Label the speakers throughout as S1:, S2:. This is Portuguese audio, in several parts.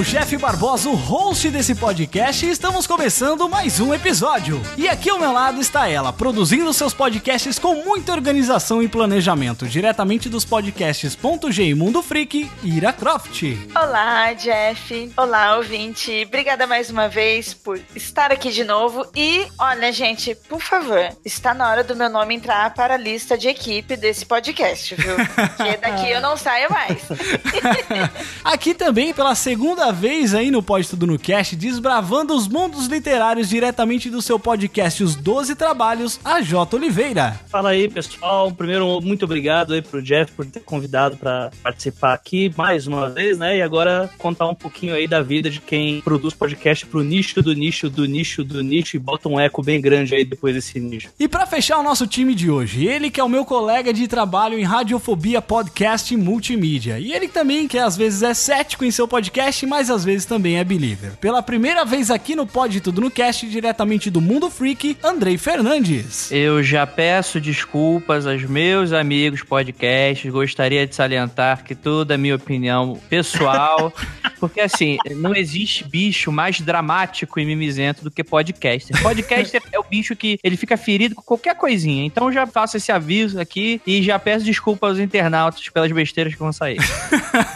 S1: Sou o Jeff Barbosa, o host desse podcast, e estamos começando mais um episódio. E aqui ao meu lado está ela, produzindo seus podcasts com muita organização e planejamento, diretamente dos podcasts G e Mundo Freak, Ira Croft.
S2: Olá, Jeff. Olá, ouvinte. Obrigada mais uma vez por estar aqui de novo. E, olha, gente, por favor, está na hora do meu nome entrar para a lista de equipe desse podcast, viu? Porque daqui eu não saio mais.
S1: Aqui também pela segunda vez aí no Pode Tudo no Cast, desbravando os mundos literários diretamente do seu podcast Os Doze Trabalhos, a J. Oliveira.
S3: Fala aí, pessoal. Primeiro, muito obrigado aí pro Jeff por ter convidado para participar aqui mais uma vez, né? E agora contar um pouquinho aí da vida de quem produz podcast pro nicho do nicho do nicho do nicho e bota um eco bem grande aí depois desse nicho.
S1: E pra fechar o nosso time de hoje, ele que é o meu colega de trabalho em Radiofobia Podcast e Multimídia. E ele também que às vezes é cético em seu podcast, mas às vezes também é believer. Pela primeira vez aqui no Pode Tudo no Cast, diretamente do Mundo Freak, Andrei Fernandes.
S4: Eu já peço desculpas aos meus amigos podcasts. Gostaria de salientar que toda a minha opinião pessoal, porque assim, não existe bicho mais dramático e mimizento do que podcaster. Podcaster é o bicho que ele fica ferido com qualquer coisinha. Então eu já faço esse aviso aqui e já peço desculpas aos internautas pelas besteiras que vão sair.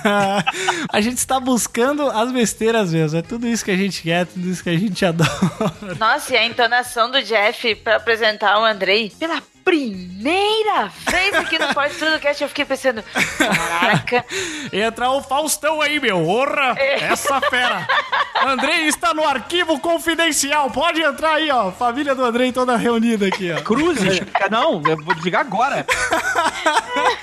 S1: a gente está buscando as besteiras mesmo. É tudo isso que a gente quer, tudo isso que a gente adora.
S2: Nossa, e a entonação do Jeff para apresentar o Andrei pela primeira vez aqui no Pode Tudo Cast, eu fiquei pensando, caraca,
S1: Entra o Faustão aí, meu. Orra! Essa fera. Andrei está no arquivo confidencial. Pode entrar aí, ó. Família do Andrei toda reunida aqui, ó.
S5: Cruzes? Não, eu vou desligar agora.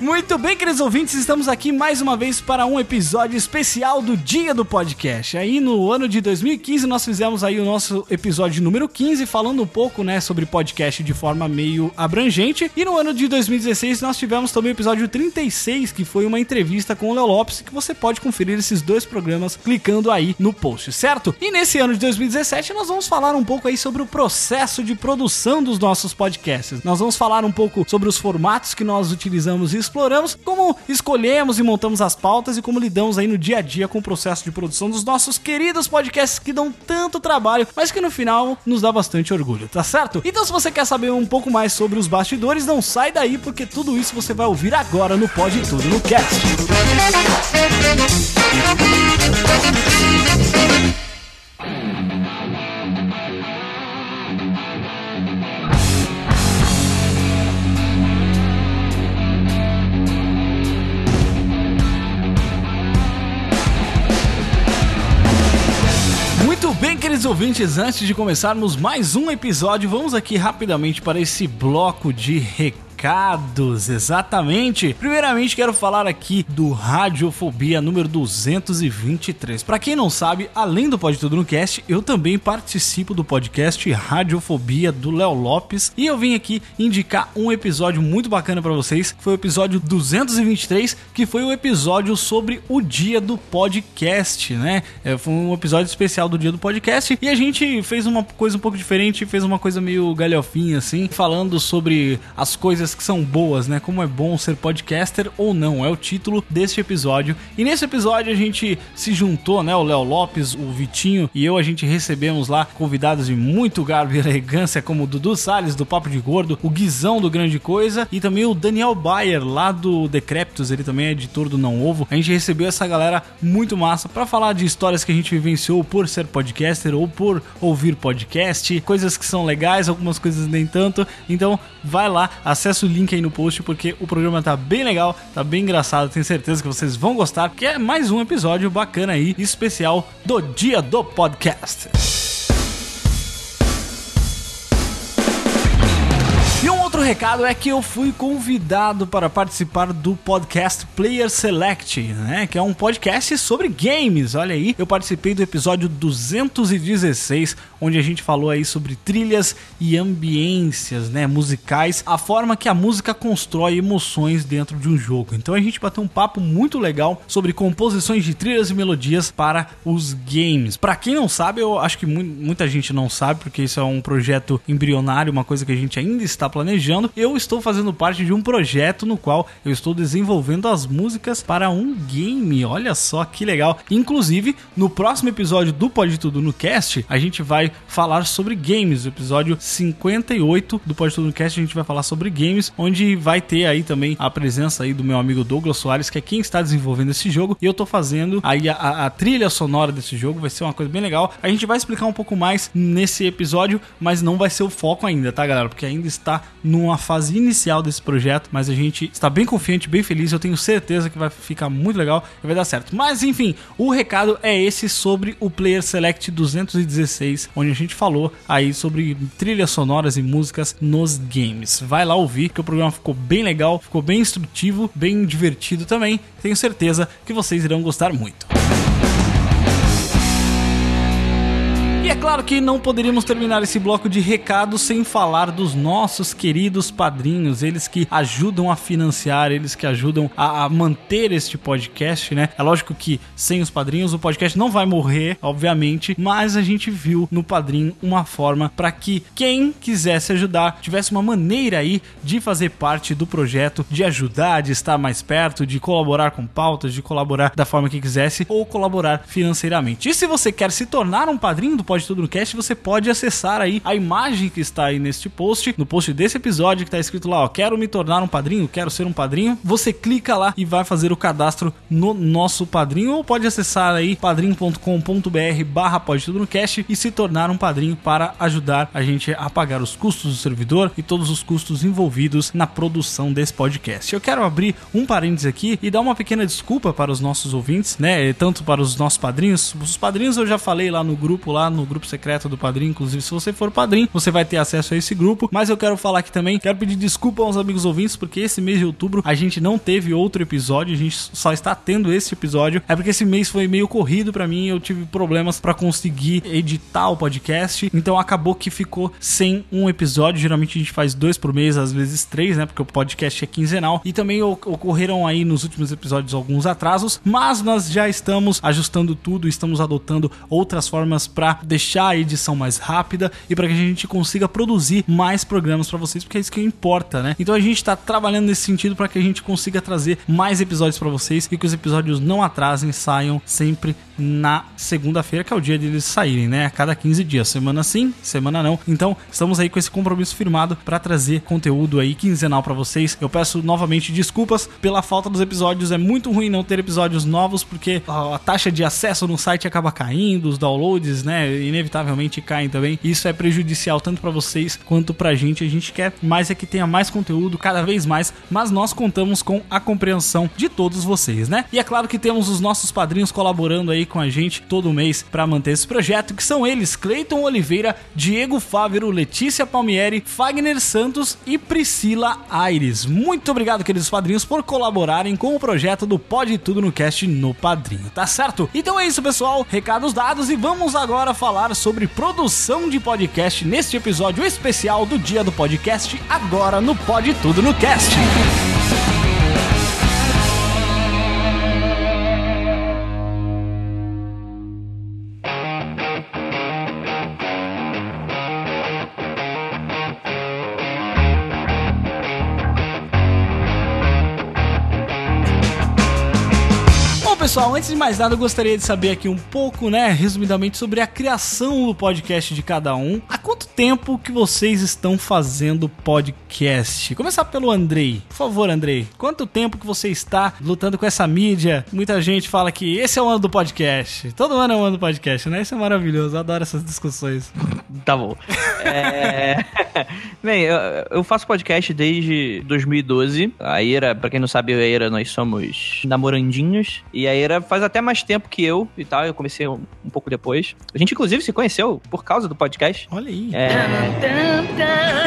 S1: Muito bem, queridos ouvintes, estamos aqui mais uma vez para um episódio especial do Dia do Podcast. Aí no ano de 2015 nós fizemos aí o nosso episódio número 15 falando um pouco, né, sobre podcast de forma meio abrangente. E no ano de 2016 nós tivemos também o episódio 36, que foi uma entrevista com o Léo Lopes, que você pode conferir esses dois programas clicando aí no post, certo? E nesse ano de 2017 nós vamos falar um pouco aí sobre o processo de produção dos nossos podcasts. Nós vamos falar um pouco sobre os formatos que nós utilizamos e exploramos, como escolhemos e montamos as pautas e como lidamos aí no dia a dia com o processo de produção dos nossos queridos podcasts que dão tanto trabalho, mas que no final nos dá bastante orgulho, tá certo? Então se você quer saber um pouco mais sobre os bastidores, não sai daí porque tudo isso você vai ouvir agora no Pode Tudo no Cast. Muito bem, queridos ouvintes, antes de começarmos mais um episódio, vamos aqui rapidamente para esse bloco de recados. Exatamente. Primeiramente, quero falar aqui do Radiofobia número 223. Para quem não sabe, além do Pode Tudo no Cast, eu também participo do podcast Radiofobia do Léo Lopes e eu vim aqui indicar um episódio muito bacana para vocês. Foi o episódio 223, que foi o episódio sobre o dia do podcast, né? É, foi um episódio especial do dia do podcast e a gente fez uma coisa um pouco diferente, fez uma coisa meio galhofinha assim, falando sobre as coisas que são boas, né? Como é bom ser podcaster ou não, é o título deste episódio. E nesse episódio a gente se juntou, né? O Léo Lopes, o Vitinho e eu, a gente recebemos lá convidados de muito garbo e elegância, como o Dudu Salles do Papo de Gordo, o Guizão do Grande Coisa e também o Daniel Bayer lá do Decreptus, ele também é editor do Não Ovo. A gente recebeu essa galera muito massa para falar de histórias que a gente vivenciou por ser podcaster ou por ouvir podcast, coisas que são legais, algumas coisas nem tanto. Então, vai lá, acessa o link aí no post porque o programa tá bem legal, tá bem engraçado, tenho certeza que vocês vão gostar, que é mais um episódio bacana aí, especial do Dia do Podcast. Recado é que eu fui convidado para participar do podcast Player Select, né? Que é um podcast sobre games. Olha aí, eu participei do episódio 216, onde a gente falou aí sobre trilhas e ambiências, né? Musicais, a forma que a música constrói emoções dentro de um jogo. Então a gente bateu um papo muito legal sobre composições de trilhas e melodias para os games. Para quem não sabe, eu acho que mu- muita gente não sabe, porque isso é um projeto embrionário, uma coisa que a gente ainda está planejando. Eu estou fazendo parte de um projeto no qual eu estou desenvolvendo as músicas para um game. Olha só que legal. Inclusive, no próximo episódio do Pode Tudo no Cast, a gente vai falar sobre games. O episódio 58 do Pode Tudo no Cast, a gente vai falar sobre games, onde vai ter aí também a presença aí do meu amigo Douglas Soares, que é quem está desenvolvendo esse jogo. E eu tô fazendo aí a, a- a trilha sonora desse jogo, vai ser uma coisa bem legal. A gente vai explicar um pouco mais nesse episódio, mas não vai ser o foco ainda, tá, galera? Porque ainda está numa fase inicial desse projeto, mas a gente está bem confiante, bem feliz. Eu tenho certeza que vai ficar muito legal e vai dar certo. Mas enfim, o recado é esse sobre o Player Select 216, onde a gente falou aí sobre trilhas sonoras e músicas nos games. Vai lá ouvir, que o programa ficou bem legal, ficou bem instrutivo, bem divertido também. Tenho certeza que vocês irão gostar muito. Claro que não poderíamos terminar esse bloco de recados sem falar dos nossos queridos padrinhos, eles que ajudam a financiar, eles que ajudam a, a manter este podcast, né? É lógico que sem os padrinhos o podcast não vai morrer, obviamente, mas a gente viu no padrinho uma forma para que quem quisesse ajudar tivesse uma maneira aí de fazer parte do projeto, de ajudar, de estar mais perto, de colaborar com pautas, de colaborar da forma que quisesse ou colaborar financeiramente. E se você quer se tornar um padrinho do Pode Tudo no Cast, você pode acessar aí a imagem que está aí neste post, no post desse episódio que está escrito lá, ó, quero me tornar um padrinho, quero ser um padrinho. Você clica lá e vai fazer o cadastro no nosso padrinho ou pode acessar aí padrinho.com.br barra Pode Tudo no Cast e se tornar um padrinho para ajudar a gente a pagar os custos do servidor e todos os custos envolvidos na produção desse podcast. Eu quero abrir um parênteses aqui e dar uma pequena desculpa para os nossos ouvintes, né? Tanto para os nossos padrinhos. Os padrinhos eu já falei lá no grupo, lá no grupo secreto do padrinho. Inclusive, se você for padrinho, você vai ter acesso a esse grupo. Mas eu quero falar aqui também, quero pedir desculpa aos amigos ouvintes, porque esse mês de outubro a gente não teve outro episódio, a gente só está tendo esse episódio. É porque esse mês foi meio corrido pra mim, eu tive problemas pra conseguir editar o podcast, então acabou que ficou sem um episódio. Geralmente a gente faz dois por mês, às vezes três, né? Porque o podcast é quinzenal. E também ocorreram aí nos últimos episódios alguns atrasos, mas nós já estamos ajustando tudo, estamos adotando outras formas pra deixar a edição mais rápida e para que a gente consiga produzir mais programas pra vocês, porque é isso que importa, né? Então a gente tá trabalhando nesse sentido pra que a gente consiga trazer mais episódios pra vocês e que os episódios não atrasem, saiam sempre na segunda-feira, que é o dia deles saírem, né? A cada 15 dias, semana sim, semana não. Então, estamos aí com esse compromisso firmado pra trazer conteúdo aí quinzenal pra vocês. Eu peço novamente desculpas pela falta dos episódios. É muito ruim não ter episódios novos porque a taxa de acesso no site acaba caindo, os downloads, né, inevitavelmente caem também. Isso é prejudicial tanto pra vocês quanto pra gente. A gente quer mais é que tenha mais conteúdo cada vez mais, mas nós contamos com a compreensão de todos vocês, né? E é claro que temos os nossos padrinhos colaborando aí com a gente todo mês pra manter esse projeto, que são eles: Cleiton Oliveira, Diego Fávero, Letícia Palmieri, Fagner Santos e Priscila Aires. Muito obrigado, queridos padrinhos, por colaborarem com o projeto do Pode Tudo no Cast no Padrinho, tá certo? Então é isso, pessoal. Recados dados e vamos agora falar sobre produção de podcast neste episódio especial do Dia do Podcast, agora no Pode Tudo no Cast. Pessoal, antes de mais nada, eu gostaria de saber aqui um pouco, né, resumidamente, sobre a criação do podcast de cada um. Há quanto tempo que vocês estão fazendo podcast? Começar pelo Andrei. Por favor, Andrei. Quanto tempo que você está lutando com essa mídia? Muita gente fala que esse é o ano do podcast. Todo ano é o ano do podcast, né? Isso é maravilhoso. Eu adoro essas discussões.
S4: Tá bom. É... Bem, eu, eu faço podcast desde 2012. A Ira, pra quem não sabe, a Ira, nós somos namorandinhos. E a Faz até mais tempo que eu e tal. Eu comecei um, um pouco depois. A gente, inclusive, se conheceu por causa do podcast.
S1: Olha aí.
S4: É...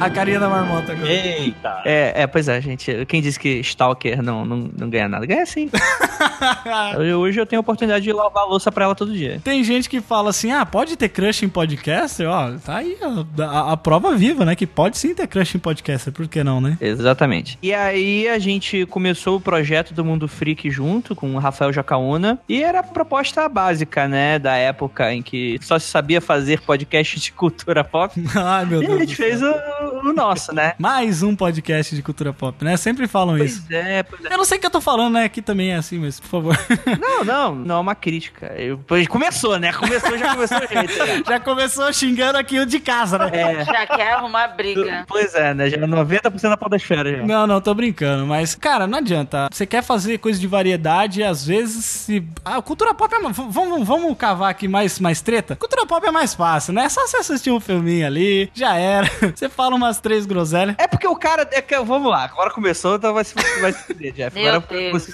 S1: A carinha da marmota agora.
S3: Eita.
S4: É, é, pois é, gente. Quem disse que Stalker não, não, não ganha nada? Ganha sim. Eu- Hoje eu tenho a oportunidade de lavar a louça pra ela todo dia.
S1: Tem gente que fala assim, ah, pode ter crush em podcaster? Ó, tá aí ó, a, a prova viva, né? Que pode sim ter crush em podcaster, por que não, né?
S4: Exatamente. E aí a gente começou o projeto do Mundo Freak junto com o Rafael Jacaúna. E era a proposta básica, né? Da época em que só se sabia fazer podcast de cultura pop.
S1: Ai, meu
S4: E a
S1: Deus.
S4: gente
S1: do céu.
S4: fez o, o nosso, né?
S1: Mais um podcast de cultura pop, né? Sempre falam isso.
S4: Pois é, pois é.
S1: Eu não sei o que eu tô falando, né? Aqui também é assim, mas por favor.
S4: Não, não, não é uma crítica. Eu, pois começou, né? Começou, já começou jeito. né?
S1: Já começou xingando aqui o de casa, né?
S4: É.
S2: Já quer arrumar briga.
S4: Pois é, né? Já é 90% da podosfera já.
S1: Não, não, tô brincando. Mas, cara, não adianta. Você quer fazer coisa de variedade e às vezes se. Ah, cultura pop é. Vamos, vamos cavar aqui mais, mais treta? Cultura pop é mais fácil, né? É só você assistir um filminho ali, já era. Você fala umas três groselhas.
S4: É porque o cara. É que, vamos lá, agora começou, então vai se, vai se fuder, Jeff.
S2: Meu
S4: agora
S2: Deus.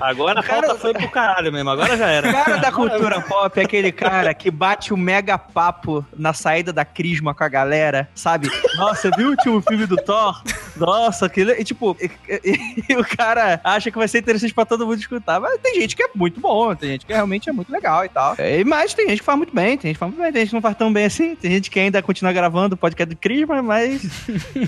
S3: Agora a
S4: Cara-
S3: pauta foi pro caralho mesmo. Agora já era.
S4: O cara da cultura pop é aquele cara que bate o mega papo na saída da Crisma com a galera, sabe? Nossa, viu o último filme do Thor? Nossa, aquele. E, tipo, e, e- e o cara acha que vai ser interessante pra todo mundo escutar. Mas tem gente que é muito bom, tem gente que realmente é muito legal e tal. É, mas tem gente que faz muito bem, tem gente que faz muito bem, tem gente que não faz tão bem assim, tem gente que ainda continua gravando o podcast do Crisma, mas.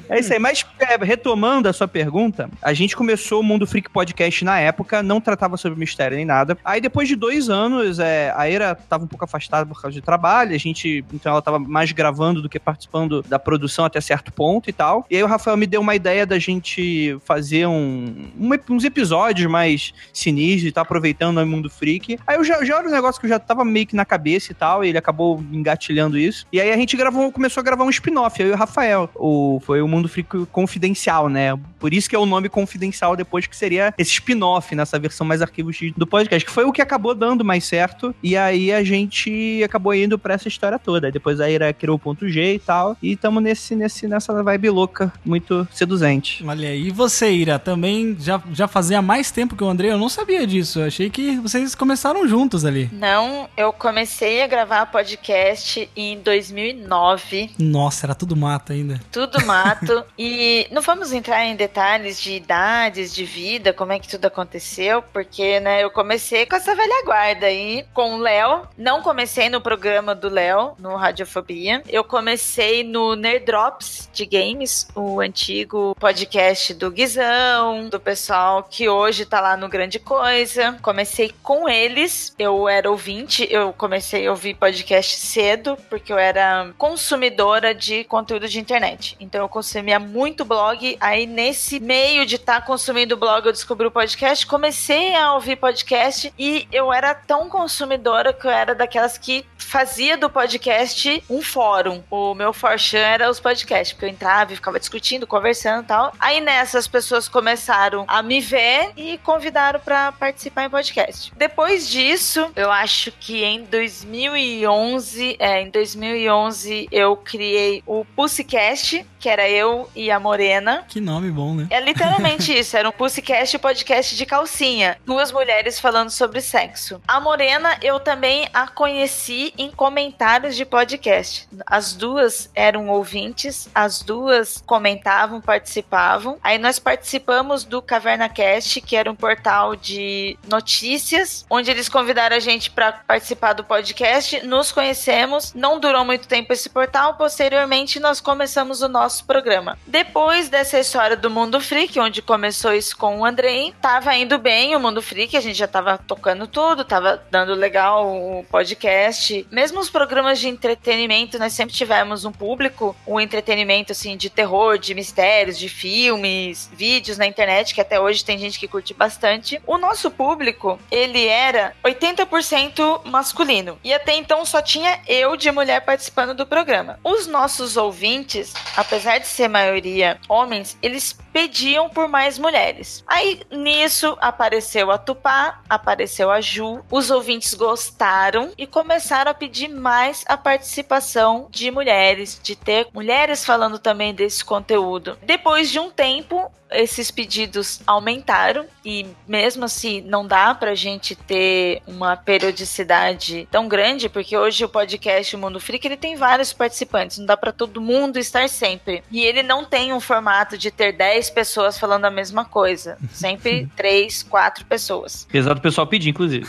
S4: É isso aí. Mas, é, retomando a sua pergunta, a gente começou o Mundo Freak Podcast na época, não tratava sobre mistério nem nada. Aí, depois de dois anos, é, a Era tava um pouco afastada por causa de trabalho, a gente, então ela tava mais gravando do que participando da produção até certo ponto e tal. E aí o Rafael me deu uma ideia da gente fazer um, um uns episódios mais sinistros e tá aproveitando o Mundo Freak. Aí eu já, já era um negócio que eu já tava meio que na cabeça e tal, e ele acabou engatilhando isso. E aí a gente gravou, começou a gravar um spin-off, eu e o Rafael. O, foi o Mundo Freak Confidencial, né? Por isso que é o nome Confidencial depois, que seria esse spin-off nessa versão mais arquivo X do podcast, que foi o que acabou dando mais certo. E aí a gente acabou indo pra essa história toda. Depois a Ira criou o ponto G e tal. E tamo nesse, nesse, nessa vibe louca, muito seduzente.
S1: Olha. E você, Ira, também já, já fazia mais tempo que o André? Eu não sabia disso. Eu achei que vocês começaram juntos ali.
S2: Não, eu comecei a gravar podcast em 2009.
S1: Nossa, era tudo mato ainda.
S2: Tudo mato. e não vamos entrar em detalhes de idades, de vida, como é que tudo aconteceu, porque, né, eu comecei com essa velha guarda aí, com o Léo. Não comecei no programa do Léo, no Radiofobia. Eu comecei no Nerd Drops de Games, o antigo podcast do Guizão, do pessoal que hoje tá lá no Grande Coisa. Comecei com eles. Eu era ouvinte, eu comecei a ouvir podcast cedo, porque eu era consumidora de conteúdo de internet. Então eu consumia muito blog. Aí nesse meio de estar consumindo blog, eu descobri o podcast, comecei a ouvir podcast e eu era tão consumidora que eu era daquelas que fazia do podcast um fórum. O meu forchan era os podcasts, porque eu entrava e ficava discutindo, conversando e tal. Aí nessa as pessoas começaram a me ver e convidaram pra participar em podcast. Depois disso, eu acho que em 2011, é, em 2011 eu criei o Pussycast, que era eu e a Morena.
S1: Que nome bom, né?
S2: É literalmente isso, era um Pussycast podcast de calcinha. Duas mulheres falando sobre sexo. A Morena, eu também a conheci em comentários de podcast. As duas eram ouvintes, as duas comentavam, participavam. Aí nós participamos do Caverna Cast, que era um portal de notícias, onde eles convidaram a gente para participar do podcast. Nos conhecemos, não durou muito tempo esse portal. Posteriormente, nós começamos o nosso programa. Depois dessa história do Mundo Freak, onde começou isso com o Andrei, tava indo bem o Mundo Freak, a gente já tava tocando tudo, tava dando legal o podcast. Mesmo os programas de entretenimento, nós sempre tivemos um público, um entretenimento assim de terror, de mistérios, de filmes, vídeos na internet, que até hoje tem gente que curte bastante. O nosso público, ele era 80% masculino. E até então só tinha eu de mulher participando do programa. Os nossos ouvintes, apesar de ser maioria homens, eles pediam por mais mulheres. Aí nisso apareceu a Tupá, apareceu a Ju, os ouvintes gostaram e começaram a pedir mais a participação de mulheres, de ter mulheres falando também desse conteúdo. Depois de um tempo, esses pedidos aumentaram e mesmo assim não dá pra gente ter uma periodicidade tão grande, porque hoje o podcast Mundo Freak ele tem vários participantes, não dá pra todo mundo estar sempre. E ele não tem um formato de ter 10 pessoas falando a mesma coisa, sempre 3, 4 pessoas.
S4: Apesar do pessoal pedir, inclusive.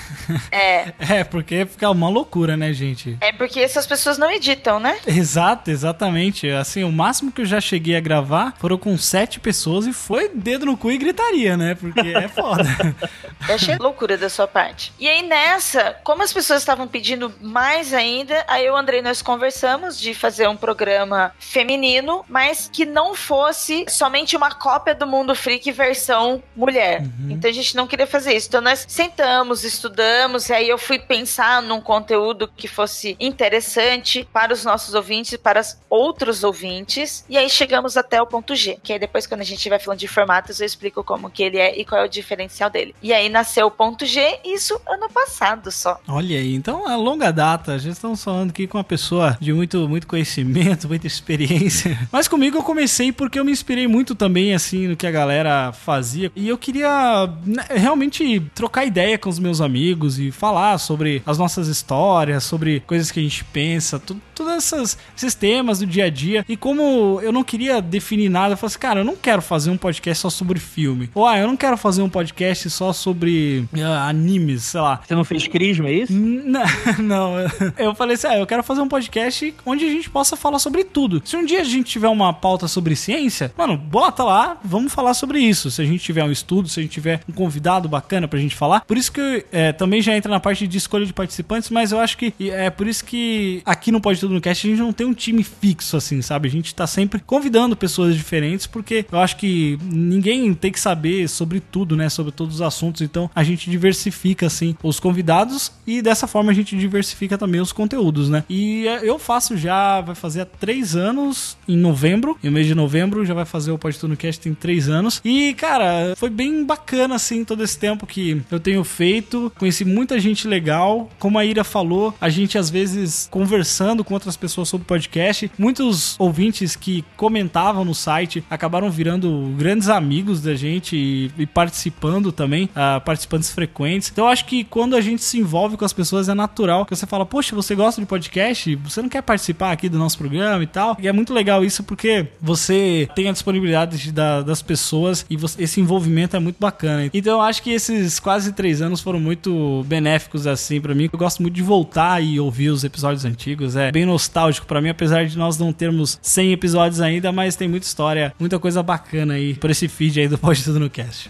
S2: É,
S1: É, porque fica uma loucura, né, gente?
S2: é porque essas pessoas não editam, né?
S1: Exato, exatamente. Assim, o máximo que eu já cheguei a gravar foram com sete pessoas e foi dedo no cu e gritaria, né? Porque é foda.
S2: Eu achei loucura da sua parte. E aí nessa, como as pessoas estavam pedindo mais ainda, aí eu e o Andrei nós conversamos de fazer um programa feminino, mas que não fosse somente uma cópia do Mundo Freak versão mulher. Então a gente não queria fazer isso. Então nós sentamos, estudamos, e aí eu fui pensar num conteúdo que fosse interessante para os nossos ouvintes, para os outros ouvintes, e aí chegamos até o ponto G, que aí depois quando a gente vai falando de formatos eu explico como que ele é e qual é o diferencial dele. E aí nasceu o ponto G, isso ano passado só.
S1: Olha aí, então é longa data. Já estamos falando aqui com uma pessoa de muito, muito conhecimento, muita experiência. Mas comigo eu comecei porque eu me inspirei muito também, assim, no que a galera fazia. E eu queria né, realmente trocar ideia com os meus amigos e falar sobre as nossas histórias, sobre coisas que a gente pensa, tu, todos essas, esses temas do dia a dia. E como eu não queria definir nada, eu falei assim, cara, eu não quero fazer um podcast só sobre filme. Ou, ah, eu não quero fazer um podcast só sobre ah, animes, sei lá.
S3: Você não fez crisma, é isso?
S1: Não, não, eu falei assim, ah, eu quero fazer um podcast onde a gente possa falar sobre tudo. Se um dia a gente tiver uma pauta sobre ciência, mano, bota lá, vamos falar sobre isso. Se a gente tiver um estudo, se a gente tiver um convidado bacana pra gente falar. Por isso que é, também já entra na parte de escolha de participantes, mas eu acho que é por isso que aqui no Pode Tudo no Cast a gente não tem um time fixo, assim, sabe? A gente tá sempre convidando pessoas diferentes, porque eu acho que ninguém tem que saber sobre tudo, né? Sobre todos os assuntos. Então a gente diversifica, assim, os convidados e dessa forma a gente diversifica também os conteúdos, né? E é, eu faço já, vai fazer há três anos, em novembro, em mês de novembro, já vai fazer o Tudo no Cast tem três anos. E, cara, foi bem bacana, assim, todo esse tempo que eu tenho feito. Conheci muita gente legal. Como a Ira falou, a gente às vezes conversando com outras pessoas sobre podcast. Muitos ouvintes que comentavam no site acabaram virando grandes amigos da gente e, e participando também, ah, participantes frequentes. Então eu acho que quando a gente se envolve com as pessoas é natural que você fala, poxa, você gosta de podcast? Você não quer participar aqui do nosso programa e tal? E é muito legal isso porque você tem a disponibilidade de- da- das pessoas e você- esse envolvimento é muito bacana. Então eu acho que esses quase três anos foram muito benéficos assim pra mim. Eu gosto muito de voltar e ouvir os episódios antigos. É bem nostálgico pra mim, apesar de nós não termos 100 episódios ainda, mas tem muita história, muita coisa bacana aí por esse feed aí do Pode Tudo no Cast.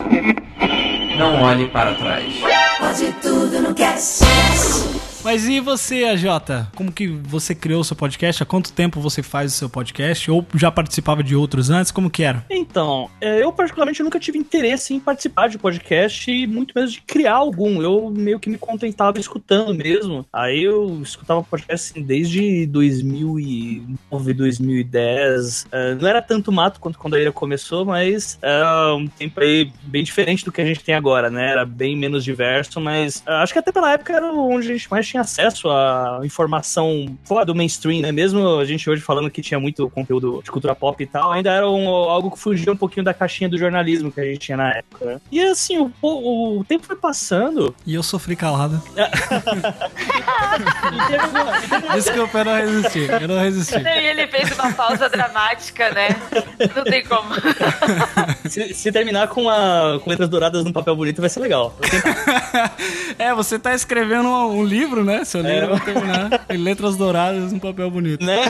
S4: Não olhe para trás.
S6: Pode tudo no cast.
S1: Mas e você, AJ? Como que você criou seu podcast? Há quanto tempo você faz o seu podcast? Ou já participava de outros antes? Como que era?
S3: Então, é, eu particularmente nunca tive interesse em participar de podcast e muito menos de criar algum. Eu meio que me contentava escutando mesmo. Aí eu escutava podcast assim, desde 2009, 2010. É, não era tanto mato quanto quando a Ira começou, mas é um tempo aí bem diferente do que a gente tem agora, né? Era bem menos diverso, mas acho que até pela época era onde a gente mais tinha acesso à informação fora do mainstream, né? Mesmo a gente hoje falando que tinha muito conteúdo de cultura pop e tal, ainda era um- algo que fugia um pouquinho da caixinha do jornalismo que a gente tinha na época, né? E assim, o, o- o tempo foi passando.
S1: E eu sofri calado.
S3: uma-
S1: Desculpa, eu não resisti. Eu não resisti.
S2: E ele fez uma pausa dramática, né? Não tem como.
S3: se, se terminar com, a, com letras douradas no papel bonito vai ser legal.
S1: É, você tá escrevendo um, um livro, né? Seu livro
S3: É.
S1: vai terminar em letras douradas num papel bonito.
S3: né?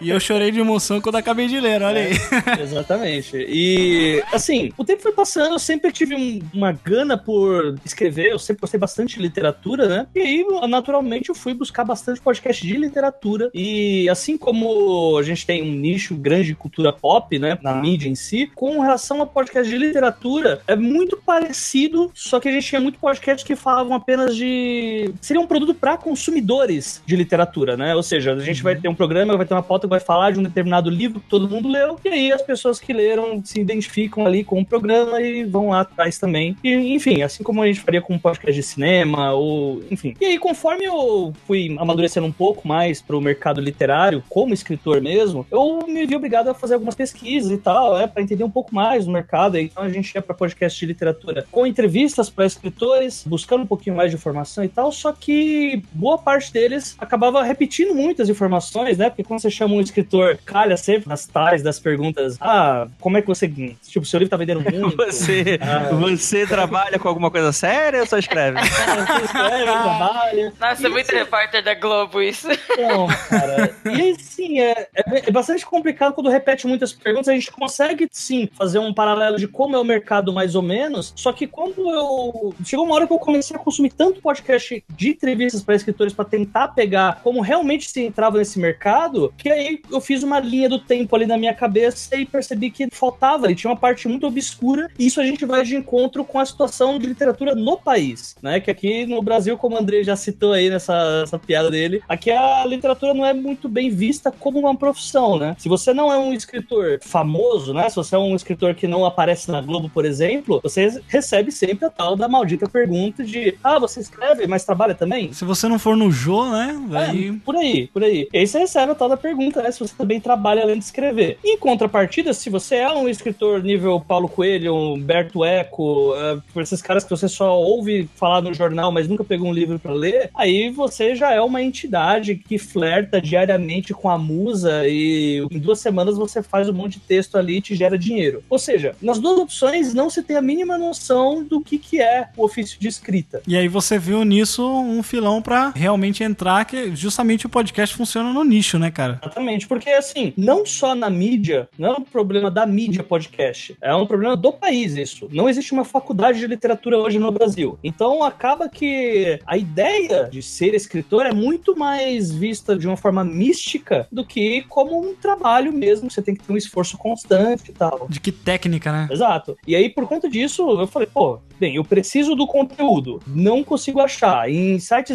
S1: E eu chorei de emoção quando acabei de ler, olha aí.
S3: Exatamente. E, assim, o tempo foi passando, eu sempre tive um- uma gana por escrever, eu sempre gostei bastante de literatura, né? E aí, naturalmente, eu fui buscar bastante podcast de literatura. E, assim como a gente tem um nicho grande de cultura pop, né? Na mídia em si, com relação a podcast de literatura, é muito parecido, só que a gente tinha muito podcast que falavam apenas de. Seria um produto conteúdo para consumidores de literatura, né? Ou seja, a gente vai ter um programa, vai ter uma pauta que vai falar de um determinado livro que todo mundo leu, e aí as pessoas que leram se identificam ali com o programa e vão lá atrás também. E, enfim, assim como a gente faria com um podcast de cinema, ou enfim. E aí, conforme eu fui amadurecendo um pouco mais pro mercado literário, como escritor mesmo, eu me vi obrigado a fazer algumas pesquisas e tal, é, para entender um pouco mais do mercado. Então a gente ia para podcast de literatura com entrevistas para escritores, buscando um pouquinho mais de informação e tal, só que boa parte deles acabava repetindo muitas informações, né? Porque quando você chama um escritor, calha sempre nas tais das perguntas, ah, como é que você, tipo, seu livro tá vendendo muito?
S4: Você,
S3: Ah.
S4: você trabalha com alguma coisa séria ou só escreve?
S3: Você escreve, trabalha.
S2: Nossa,
S3: E
S2: muito
S3: assim,
S2: repórter da Globo isso.
S3: Então, cara. E assim, é, é, é bastante complicado quando repete muitas perguntas. A gente consegue, sim, fazer um paralelo de como é o mercado, mais ou menos. Só que quando eu. Chegou uma hora que eu comecei a consumir tanto podcast de entrevistas para escritores para tentar pegar como realmente se entrava nesse mercado, que aí eu fiz uma linha do tempo ali na minha cabeça e percebi que faltava ali. Tinha uma parte muito obscura. E isso a gente vai de encontro com a situação de literatura no país, né? Que aqui no Brasil, como o André já citou aí nessa, piada dele, aqui a literatura não é muito bem vista como uma profissão, né? Se você não é um escritor famoso, né? Se você é um escritor que não aparece na Globo, por exemplo, você recebe sempre a tal da maldita pergunta de ah, você escreve, mas trabalha também?
S1: Se você não for no Jô, né? Aí.
S3: É, por aí, por aí. E aí você recebe a tal da pergunta, né? Se você também trabalha além de escrever. Em contrapartida, se você é um escritor nível Paulo Coelho, Humberto Eco, uh, por esses caras que você só ouve falar no jornal, mas nunca pegou um livro pra ler, aí você já é uma entidade que flerta diariamente com a musa e em duas semanas você faz um monte de texto ali e te gera dinheiro. Ou seja, nas duas opções não se tem a mínima noção do que, que é o ofício de escrita.
S1: E aí você viu nisso um filão pra realmente entrar, que justamente o podcast funciona no nicho, né, cara?
S3: Exatamente, porque assim, não só na mídia, não é um problema da mídia podcast, é um problema do país isso. Não existe uma faculdade de literatura hoje no Brasil. Então acaba que a ideia de ser escritor é muito mais vista de uma forma mística do que como um trabalho mesmo, você tem que ter um esforço constante e tal.
S1: De que técnica, né?
S3: Exato. E aí, por conta disso, eu falei, pô, bem, eu preciso do conteúdo. Não consigo achar. Em sites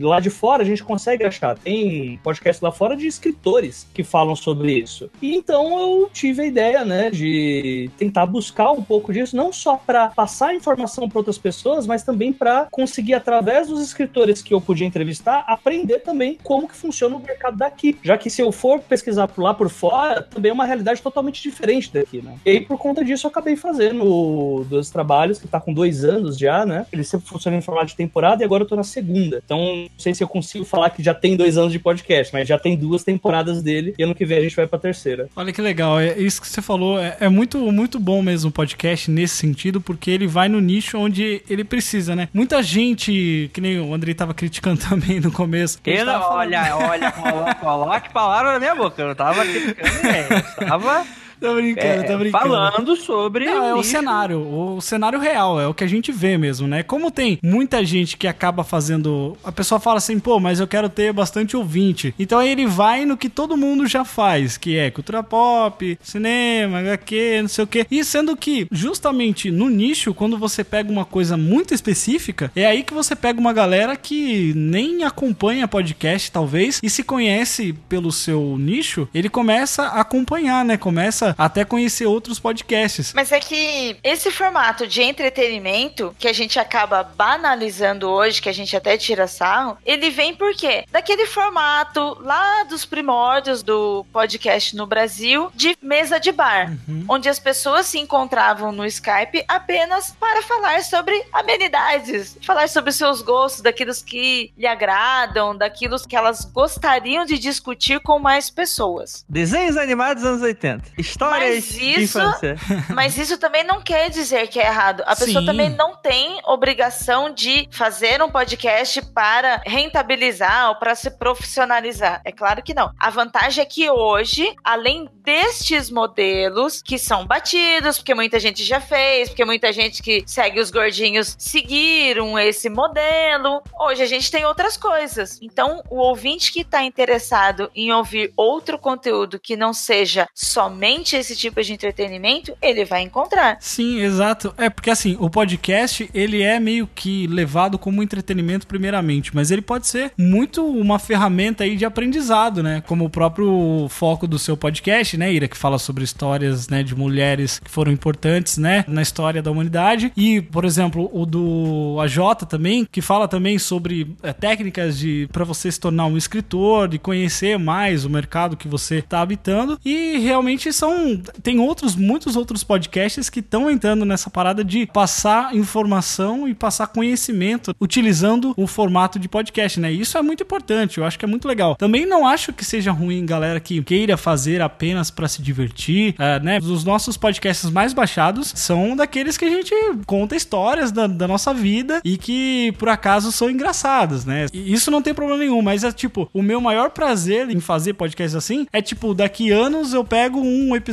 S3: lá de fora, a gente consegue achar. Tem podcast lá fora de escritores que falam sobre isso. E então eu tive a ideia, né, de tentar buscar um pouco disso, não só para passar informação para outras pessoas, mas também para conseguir, através dos escritores que eu podia entrevistar, aprender também como que funciona o mercado daqui. Já que se eu for pesquisar por lá por fora, também é uma realidade totalmente diferente daqui, né? E aí, por conta disso, eu acabei fazendo dois trabalhos, que tá com dois anos já, né? Ele sempre funciona em formato de temporada e agora eu tô na segunda. Então, não sei se eu consigo falar que já tem dois anos de podcast, mas já tem duas temporadas dele e ano que vem a gente vai pra terceira.
S1: Olha que legal, é isso que você falou, é, é muito, muito bom mesmo o podcast nesse sentido, porque ele vai no nicho onde ele precisa, né? Muita gente, que nem o Andrei tava criticando também no começo. que
S4: não,
S1: falando-
S4: olha, olha, coloque palavra na minha boca. Eu não tava criticando ninguém. Eu tava
S1: Tô brincando,
S4: é,
S1: tô brincando.
S4: falando sobre.
S1: Não, é o cenário, o cenário real, é o que a gente vê mesmo, né? Como tem muita gente que acaba fazendo. A pessoa fala assim, pô, mas eu quero ter bastante ouvinte. Então aí ele vai no que todo mundo já faz, que é cultura pop, cinema, HQ, não sei o quê. E sendo que, justamente no nicho, quando você pega uma coisa muito específica, é aí que você pega uma galera que nem acompanha podcast, talvez, e se conhece pelo seu nicho, ele começa a acompanhar, né? Começa até conhecer outros podcasts.
S2: Mas é que esse formato de entretenimento que a gente acaba banalizando hoje, que a gente até tira sarro, ele vem por quê? Daquele formato lá dos primórdios do podcast no Brasil de mesa de bar, onde as pessoas se encontravam no Skype apenas para falar sobre amenidades, falar sobre seus gostos, daquilo que lhe agradam, daquilo que elas gostariam de discutir com mais pessoas.
S4: Desenhos animados dos anos 80. Histórias
S2: Mas
S4: de
S2: isso-
S4: infância.
S2: Mas isso também não quer dizer que é errado. A pessoa
S1: Sim.
S2: também não tem obrigação de fazer um podcast para rentabilizar ou para se profissionalizar. É claro que não. A vantagem é que hoje, além destes modelos que são batidos, porque muita gente já fez, porque muita gente que segue os gordinhos seguiram esse modelo, hoje a gente tem outras coisas. Então, o ouvinte que está interessado em ouvir outro conteúdo que não seja somente realmente esse tipo de entretenimento, ele vai encontrar.
S1: Sim, exato. É porque assim, o podcast, ele é meio que levado como entretenimento primeiramente, mas ele pode ser muito uma ferramenta aí de aprendizado, né? Como o próprio foco do seu podcast, né, Ira, que fala sobre histórias, né, de mulheres que foram importantes, né, na história da humanidade. E, por exemplo, o do AJ também, que fala também sobre é, técnicas de para você se tornar um escritor, de conhecer mais o mercado que você está habitando. E realmente são tem outros muitos outros podcasts que estão entrando nessa parada de passar informação e passar conhecimento utilizando o formato de podcast, né? Isso é muito importante, eu acho que é muito legal. Também não acho que seja ruim, galera, que queira fazer apenas para se divertir, é, né? Os nossos podcasts mais baixados são daqueles que a gente conta histórias da, da nossa vida e que por acaso são engraçados, né? E isso não tem problema nenhum, mas é tipo, o meu maior prazer em fazer podcasts assim é tipo, daqui anos eu pego um episódio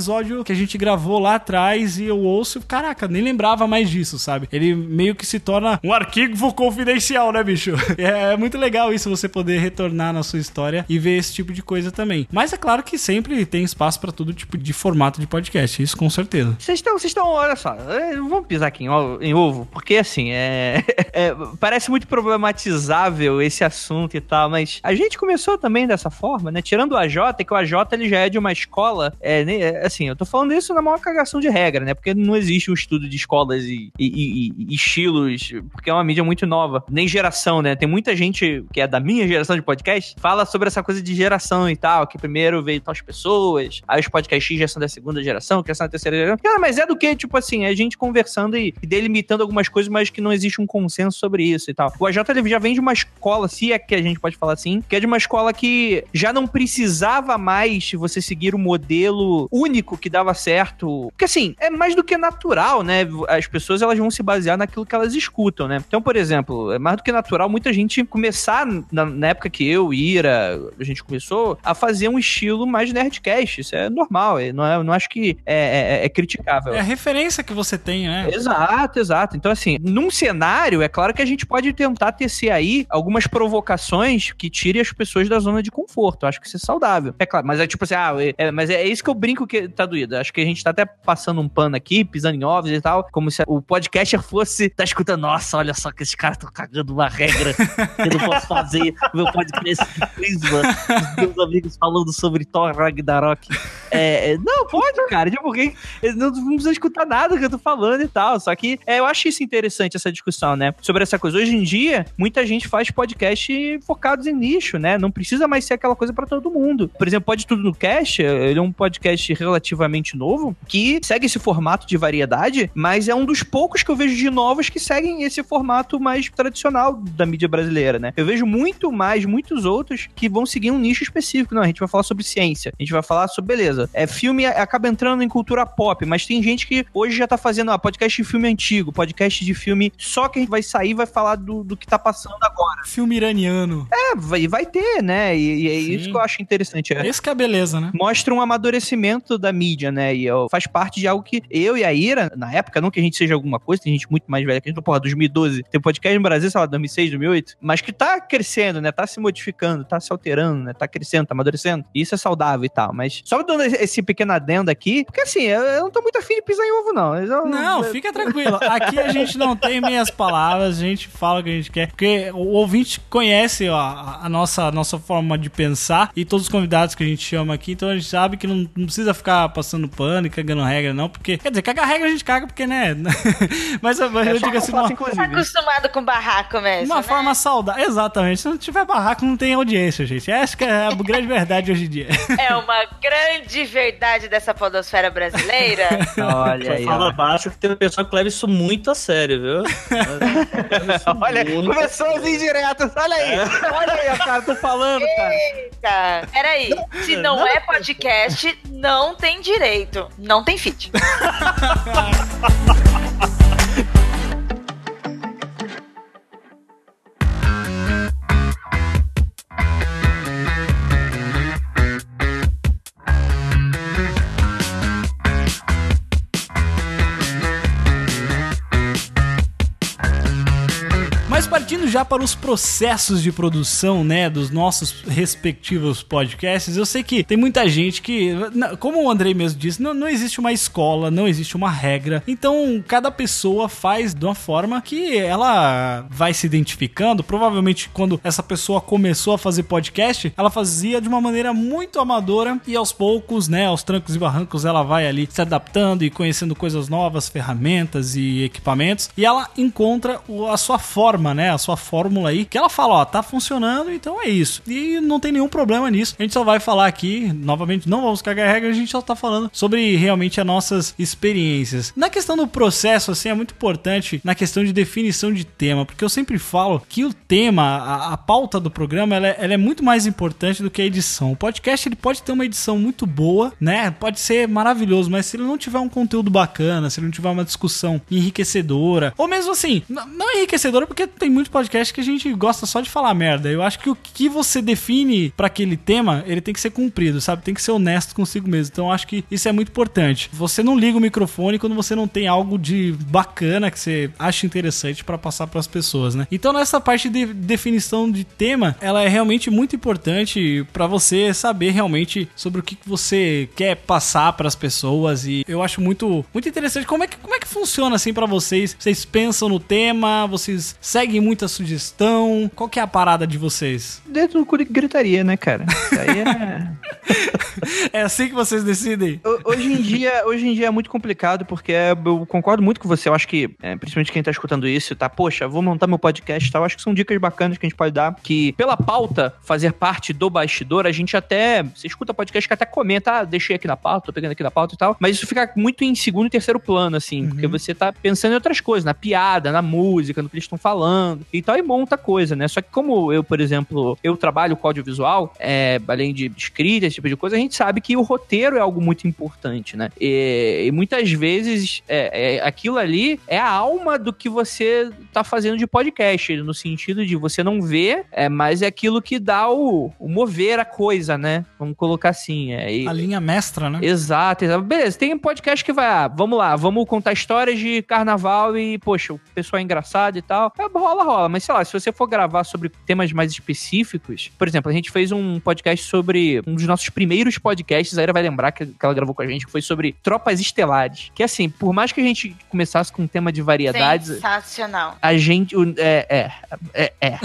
S1: que a gente gravou lá atrás e eu ouço, caraca, nem lembrava mais disso, sabe? Ele meio que se torna um arquivo confidencial, né, bicho? É, é muito legal isso, você poder retornar na sua história e ver esse tipo de coisa também. Mas é claro que sempre tem espaço para todo tipo de formato de podcast, isso com certeza.
S4: Vocês estão, vocês estão, olha só, é, vamos pisar aqui em, o- em ovo, porque assim, é, é, parece muito problematizável esse assunto e tal, mas a gente começou também dessa forma, né? Tirando o AJ, que o AJ ele já é de uma escola, é, né, é, assim, eu tô falando isso na maior cagação de regra, né? Porque não existe um estudo de escolas e, e- e- e estilos, porque é uma mídia muito nova, nem geração, né? Tem muita gente que é da minha geração de podcast, fala sobre essa coisa de geração e tal, que primeiro veio tais pessoas, aí os podcasts já são da segunda geração, que já são da terceira geração. Cara, mas é do que, tipo assim, é a gente conversando e, delimitando algumas coisas, mas que não existe um consenso sobre isso e tal. O AJ ele já vem de uma escola, se é que a gente pode falar assim, que é de uma escola que já não precisava mais você seguir o modelo único que dava certo. Porque assim, é mais do que natural, né? As pessoas elas vão se basear naquilo que elas escutam, né? Então, por exemplo, é mais do que natural muita gente começar na, na época que eu, Ira, a gente começou a fazer um estilo mais nerdcast. Isso é normal, é- não, é, não acho que é, é- é criticável.
S1: É a referência que você tem, né?
S4: Exato, exato. Então, assim, num cenário, é claro que a gente pode tentar tecer aí algumas provocações que tirem as pessoas da zona de conforto. Eu acho que isso é saudável. É claro, mas é tipo assim, ah, é- é- mas é isso que eu brinco que tá doído. Acho que a gente tá até passando um pano aqui, pisando em ovos e tal, como se o podcaster fosse, tá escutando, nossa, olha só que esses caras estão cagando uma regra que eu não posso fazer. Meu podcast de Prisma, os meus amigos falando sobre Thor Ragnarok. É, é, não, pode, cara. Tipo, quem, não, não precisa escutar nada que eu tô falando e tal. Só que é, eu acho isso interessante, essa discussão, né? Sobre essa coisa. Hoje em dia, muita gente faz podcast focados em nicho, né? Não precisa mais ser aquela coisa pra todo mundo. Por exemplo, Pode Tudo no Cast, ele é um podcast relativamente novo, que segue esse formato de variedade, mas é um dos poucos que eu vejo de novos que seguem esse formato mais tradicional da mídia brasileira, né? Eu vejo muito mais, muitos outros que vão seguir um nicho específico. Não, a gente vai falar sobre ciência, a gente vai falar sobre beleza. É, filme acaba entrando em cultura pop, mas tem gente que hoje já tá fazendo ah, podcast de filme antigo, podcast de filme só que a gente vai sair e vai falar do, do que tá passando agora.
S1: Filme iraniano.
S4: É, vai, vai ter, né? E, e é
S1: Sim.
S4: isso que eu acho interessante. É
S1: Esse que é a beleza, né?
S4: mostra um amadurecimento da mídia, né? E ó, faz parte de algo que eu e a Ira, na época, não que a gente seja alguma coisa, tem gente muito mais velha que a gente, porra, 2012, tem podcast no Brasil, sei lá, 2006, 2008, mas que tá crescendo, né? Tá se modificando, tá se alterando, né? Tá crescendo, tá amadurecendo. E isso é saudável e tal, mas só dando esse pequeno adendo aqui, porque assim, eu, eu não tô muito afim de pisar em ovo, não. Eu-
S1: Não,
S4: eu-
S1: fica tranquilo. Aqui a gente não tem meias palavras, a gente fala o que a gente quer. Porque o ouvinte conhece ó, a, a nossa, a nossa forma de pensar e todos os convidados que a gente chama aqui, então a gente sabe que não, não precisa ficar passando pano e cagando regra, não. Porque, quer dizer, cagar regra a gente caga porque, né? mas, mas eu digo assim, uma,
S2: Tá acostumado com barraco mesmo.
S1: uma
S2: né?
S1: forma saudável. Exatamente. Se não tiver barraco, não tem audiência, gente. Essa que é a grande verdade hoje em dia.
S2: É uma grande verdade dessa podosfera brasileira.
S4: Olha aí,
S3: Fala baixo que tem um pessoal que leva isso muito a sério, viu?
S4: Olha, começou as indiretas, olha aí. Olha aí, cara, tô falando, cara.
S2: Eita, peraí. Se não é podcast, não tem direito. Não tem feed.
S1: já para os processos de produção, né, dos nossos respectivos podcasts, eu sei que tem muita gente que, como o Andrei mesmo disse, não, não existe uma escola, não existe uma regra. Então, cada pessoa faz de uma forma que ela vai se identificando. Provavelmente, quando essa pessoa começou a fazer podcast, ela fazia de uma maneira muito amadora e aos poucos, né, aos trancos e barrancos, ela vai ali se adaptando e conhecendo coisas novas, ferramentas e equipamentos, e ela encontra a sua forma, né, a sua fórmula aí, que ela fala, ó, tá funcionando, então é isso. E não tem nenhum problema nisso. A gente só vai falar aqui, novamente, não vamos cagar regra, a gente só tá falando sobre realmente as nossas experiências. Na questão do processo, assim, é muito importante na questão de definição de tema, porque eu sempre falo que o tema, a, a pauta do programa, ela é, ela é muito mais importante do que a edição. O podcast, ele pode ter uma edição muito boa, né? Pode ser maravilhoso, mas se ele não tiver um conteúdo bacana, se ele não tiver uma discussão enriquecedora, ou mesmo assim, não enriquecedora, porque tem muitos podcasts que a gente gosta só de falar merda. Eu acho que o que você define pra aquele tema, ele tem que ser cumprido, sabe? Tem que ser honesto consigo mesmo. Então eu acho que isso é muito importante. Você não liga o microfone quando você não tem algo de bacana que você acha interessante pra passar pras pessoas, né? Então nessa parte de definição de tema, ela é realmente muito importante pra você saber realmente sobre o que você quer passar pras pessoas e eu acho muito muito interessante como é que como é que funciona assim pra vocês? Vocês pensam no tema, vocês seguem muita sugestão? Qual que é a parada de vocês?
S4: Dentro do cu de gritaria, né, cara? Isso aí é...
S1: É assim que vocês decidem?
S4: Ho- Hoje em dia, hoje em dia é muito complicado, porque eu concordo muito com você. Eu acho que, é, principalmente quem tá escutando isso, tá, poxa, vou montar meu podcast e tal. Acho que são dicas bacanas que a gente pode dar. Que, pela pauta, fazer parte do bastidor, a gente até. Você escuta podcast que até comenta, ah, deixei aqui na pauta, tô pegando aqui na pauta e tal. Mas isso fica muito em segundo e terceiro plano, assim, porque você tá pensando em outras coisas, na piada, na música, no que eles estão falando e tal, e monta coisa, né? Só que como eu, por exemplo, eu trabalho com audiovisual, é, além de escrita, esse tipo de coisa, a gente sabe que o roteiro é algo muito importante, né? E, e muitas vezes é, é, aquilo ali é a alma do que você tá fazendo de podcast, no sentido de você não vê, é, mas é aquilo que dá o, o mover a coisa, né? Vamos colocar assim. É, e-
S1: A linha mestra, né?
S4: Exato, exato. Beleza, tem um podcast que vai, ah, vamos lá, vamos contar histórias de carnaval e, poxa, o pessoal é engraçado e tal. É, rola, rola. Mas sei lá, se você for gravar sobre temas mais específicos, por exemplo, a gente fez um podcast sobre um dos nossos primeiros podcasts, a Ira vai lembrar que, que ela gravou com a gente, que foi sobre tropas estelares. Que assim, por mais que a gente começasse com um tema de variedades.
S2: Sensacional.
S4: A gente. o- É, é, é, é,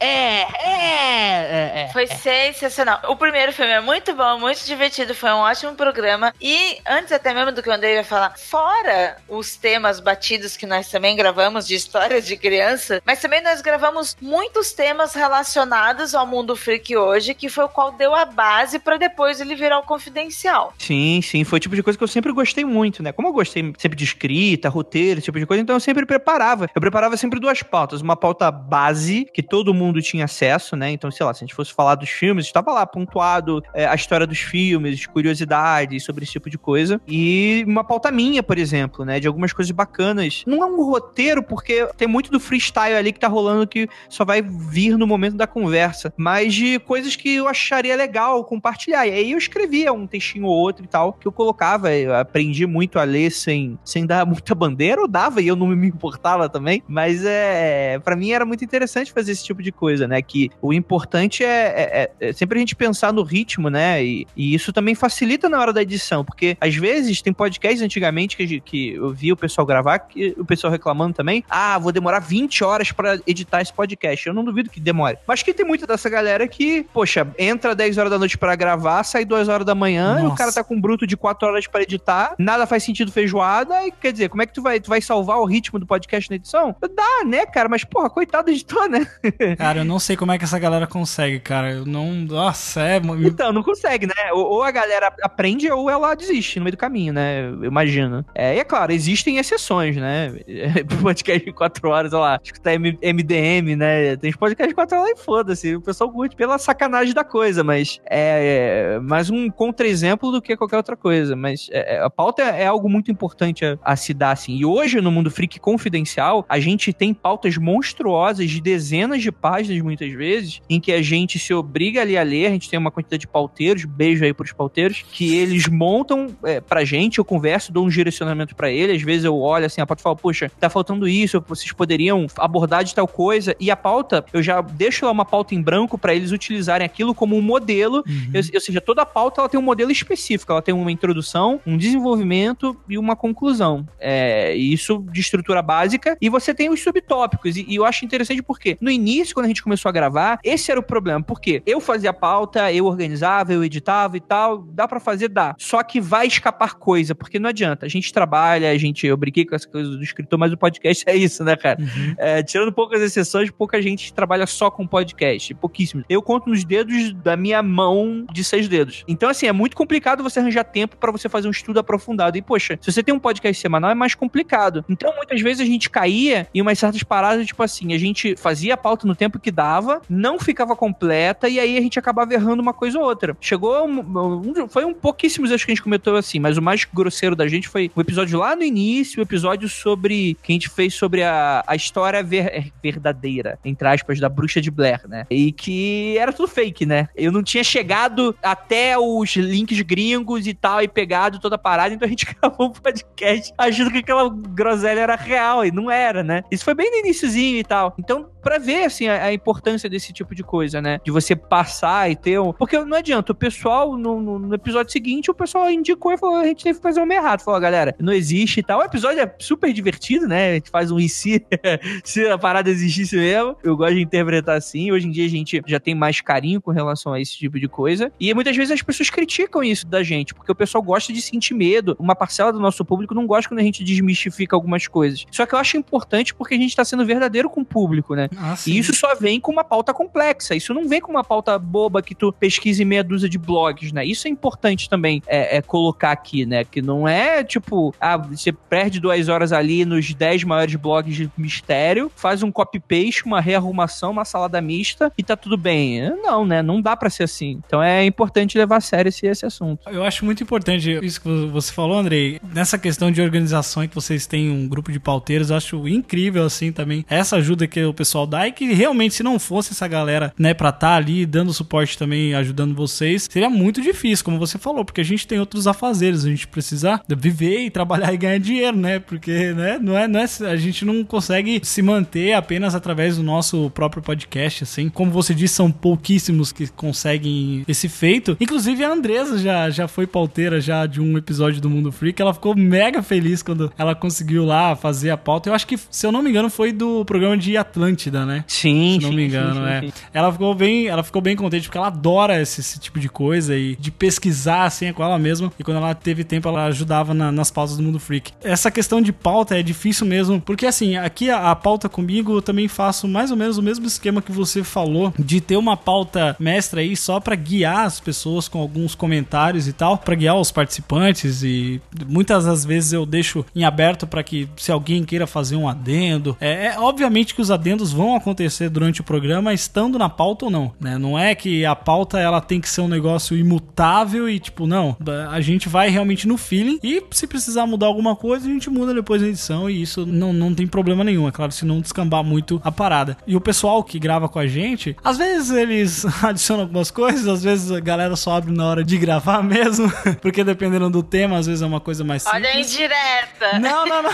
S4: é, é, é, é,
S2: Foi sensacional. O primeiro filme é muito bom, muito divertido, foi um ótimo programa. E antes até mesmo do que o Andrei vai falar, fora os temas batidos que nós também gravamos de histórias de criança, mas também nós gravamos muitos temas relacionados ao mundo freak hoje, que foi o qual deu a base para depois ele virar o confidencial.
S4: Sim, sim, foi o tipo de coisa que eu sempre gostei muito, né? Como eu gostei sempre de escrita, roteiro, esse tipo de coisa, então eu sempre preparava. Eu preparava sempre duas pautas. Uma pauta base, que todo mundo tinha acesso, né? Então, sei lá, se a gente fosse falar dos filmes, estava lá pontuado é, a história dos filmes, curiosidades sobre esse tipo de coisa. E uma pauta minha, por exemplo, né? De algumas coisas bacanas. Não é um roteiro, porque tem muito do freestyle ali que tá rolando que só vai vir no momento da conversa, mas de coisas que eu acharia legal compartilhar. E aí eu escrevia um textinho ou outro e tal, que eu colocava. Eu aprendi muito a ler sem, sem dar muita bandeira, eu dava e eu não me importava também. Mas é. para mim era muito interessante fazer esse tipo de coisa, né? Que o importante é, é- é- é sempre a gente pensar no ritmo, né? E, e isso também facilita na hora da edição, porque às vezes tem podcasts antigamente que, que eu vi o pessoal gravar, que o pessoal reclamando também, ah, vou demorar 20 horas pra editar esse podcast. Eu não duvido que demore. Mas que tem muita dessa galera que, poxa, entra 10 horas da noite pra gravar, sai 2 horas da manhã, e o
S1: Nossa.
S4: cara tá com um bruto de 4 horas pra editar, nada faz sentido feijoada, e quer dizer, como é que tu vai, tu vai salvar o ritmo do podcast na edição? Dá, né, cara? Mas, porra, coitado do editor, né?
S1: Cara, eu não sei como é que essa galera consegue, cara. Eu não. Nossa, é.
S4: Então, não consegue, né? Ou, a galera aprende ou ela desiste no meio do caminho, né? Eu imagino. É, e é claro, existem exceções, né? Podcast de 4 horas, olha lá, escutar MDM, né? Tem uns podcasts de 4 horas e foda-se. O pessoal curte pela sacanagem da coisa, mas é. Mais um contra-exemplo do que qualquer outra coisa. Mas é, é, a pauta é algo muito importante a, a, se dar, assim. E hoje, no Mundo Freak Confidencial, a gente tem pautas monstruosas de dezenas de páginas, muitas vezes, em que a gente se obriga ali a ler. A gente tem uma quantidade de pauteiros, beijo aí pros pauteiros, que eles montam é, pra gente, eu converso, dou um direcionamento para ele. Às vezes eu olho assim, a pauta e falo, poxa, tá faltando isso, vocês poderiam abordar de tal coisa. E a pauta, eu já deixo lá uma pauta em branco para eles utilizarem aquilo como um modelo. Uhum. Ou, ou seja, toda pauta ela tem um modelo específico. Ela tem uma introdução, um desenvolvimento e uma conclusão. É, isso de estrutura básica. E você tem os subtópicos. E, e, eu acho interessante porque no início, quando a gente começou a gravar, esse era o problema. Porque eu fazia a pauta, eu organizava, eu editava e tal. Dá para fazer? Dá. Só que vai escapar coisa, porque não adianta. A gente trabalha, a gente. Eu brinquei com essa coisa do escritor, mas o podcast é isso, né, cara? Uhum. É, tirando poucas exceções, pouca gente trabalha só com podcast. Pouquíssimos. Eu conto nos dedos da minha mão de seis dedos. Então, assim, é muito complicado você arranjar tempo para você fazer um estudo aprofundado. E, poxa, se você tem um podcast semanal, é mais complicado. Então, muitas vezes a gente caía em umas certas paradas, tipo assim, a gente fazia a pauta no tempo que dava, não ficava completa, e aí a gente acabava errando uma coisa ou outra. Chegou. Um, foi um pouquíssimos acho que a gente comentou assim, mas o mais grosseiro da gente foi o episódio lá no início, o episódio sobre. que a gente fez sobre a, a história ver, verdadeira, entre aspas, da bruxa de Blair, né? E que era tudo fake, né? Eu não tinha chegado até os links gringos e tal, e pegado toda a parada, então a gente gravou um podcast achando que aquela groselha era real, e não era, né? Isso foi bem no iníciozinho e tal. Então, pra ver, assim, a, a importância desse tipo de coisa, né? De você passar e ter um... Porque não adianta, o pessoal, no, no, no episódio seguinte, o pessoal indicou e falou, a gente teve que fazer um errado. Falou, galera, não existe e tal. O episódio é super divertido, né? A gente faz um e se, se a parada existisse mesmo. Eu gosto de interpretar assim. Hoje em dia a gente já tem mais carinho com relação a esse tipo de coisa. E muitas vezes as pessoas criticam isso da gente, porque o pessoal gosta de sentir medo. Uma parcela do nosso público não gosta quando a gente desmistifica algumas coisas. Só que eu acho importante porque a gente tá sendo verdadeiro com o público, né? Ah, e isso só vem com uma pauta complexa. Isso não vem com uma pauta boba que tu pesquisa em meia dúzia de blogs, né? Isso é importante também é, é colocar aqui, né? Que não é tipo, ah, você perde duas horas ali nos 10 maiores blogs de mistério, faz um copy-paste, uma rearrumação, uma salada mista e tá tudo bem. Não, né? Não dá para ser assim. Então é importante levar a sério esse, esse assunto.
S1: Eu acho muito importante isso que você falou, Andrei. Nessa questão de organização que vocês têm um grupo de pauteiros, eu acho incrível assim também essa ajuda que o pessoal e que realmente se não fosse essa galera, né, pra estar tá ali dando suporte também, ajudando vocês, seria muito difícil, como você falou, porque a gente tem outros afazeres, a gente precisa viver e trabalhar e ganhar dinheiro, né? Porque, né, não é, não é a gente não consegue se manter apenas através do nosso próprio podcast, assim. Como você disse, são pouquíssimos que conseguem esse feito. Inclusive a Andresa já, já foi pauteira já de um episódio do Mundo Freak, ela ficou mega feliz quando ela conseguiu lá fazer a pauta. Eu acho que, se eu não me engano, foi do programa de Atlântida, né?
S4: Sim,
S1: se não
S4: sim,
S1: me engano,
S4: sim,
S1: é.
S4: sim,
S1: Ela ficou bem, ela ficou bem contente porque ela adora esse, esse, tipo de coisa e de pesquisar assim é com ela mesma. E quando ela teve tempo, ela ajudava na, nas pautas do Mundo Freak. Essa questão de pauta é difícil mesmo, porque assim, aqui a, a, pauta comigo eu também faço mais ou menos o mesmo esquema que você falou de ter uma pauta mestra aí só para guiar as pessoas com alguns comentários e tal, para guiar os participantes e muitas das vezes eu deixo em aberto para que se alguém queira fazer um adendo, é, é obviamente que os adendos vão acontecer durante o programa, estando na pauta ou não, né? Não é que a pauta ela tem que ser um negócio imutável e tipo, não, a gente vai realmente no feeling e se precisar mudar alguma coisa, a gente muda depois na edição e isso não, não tem problema nenhum, é claro, se não descambar muito a parada. E o pessoal que grava com a gente, às vezes eles adicionam algumas coisas, às vezes a galera só abre na hora de gravar mesmo, porque dependendo do tema, às vezes é uma coisa mais simples.
S2: Olha indireta!
S1: Não, não, não.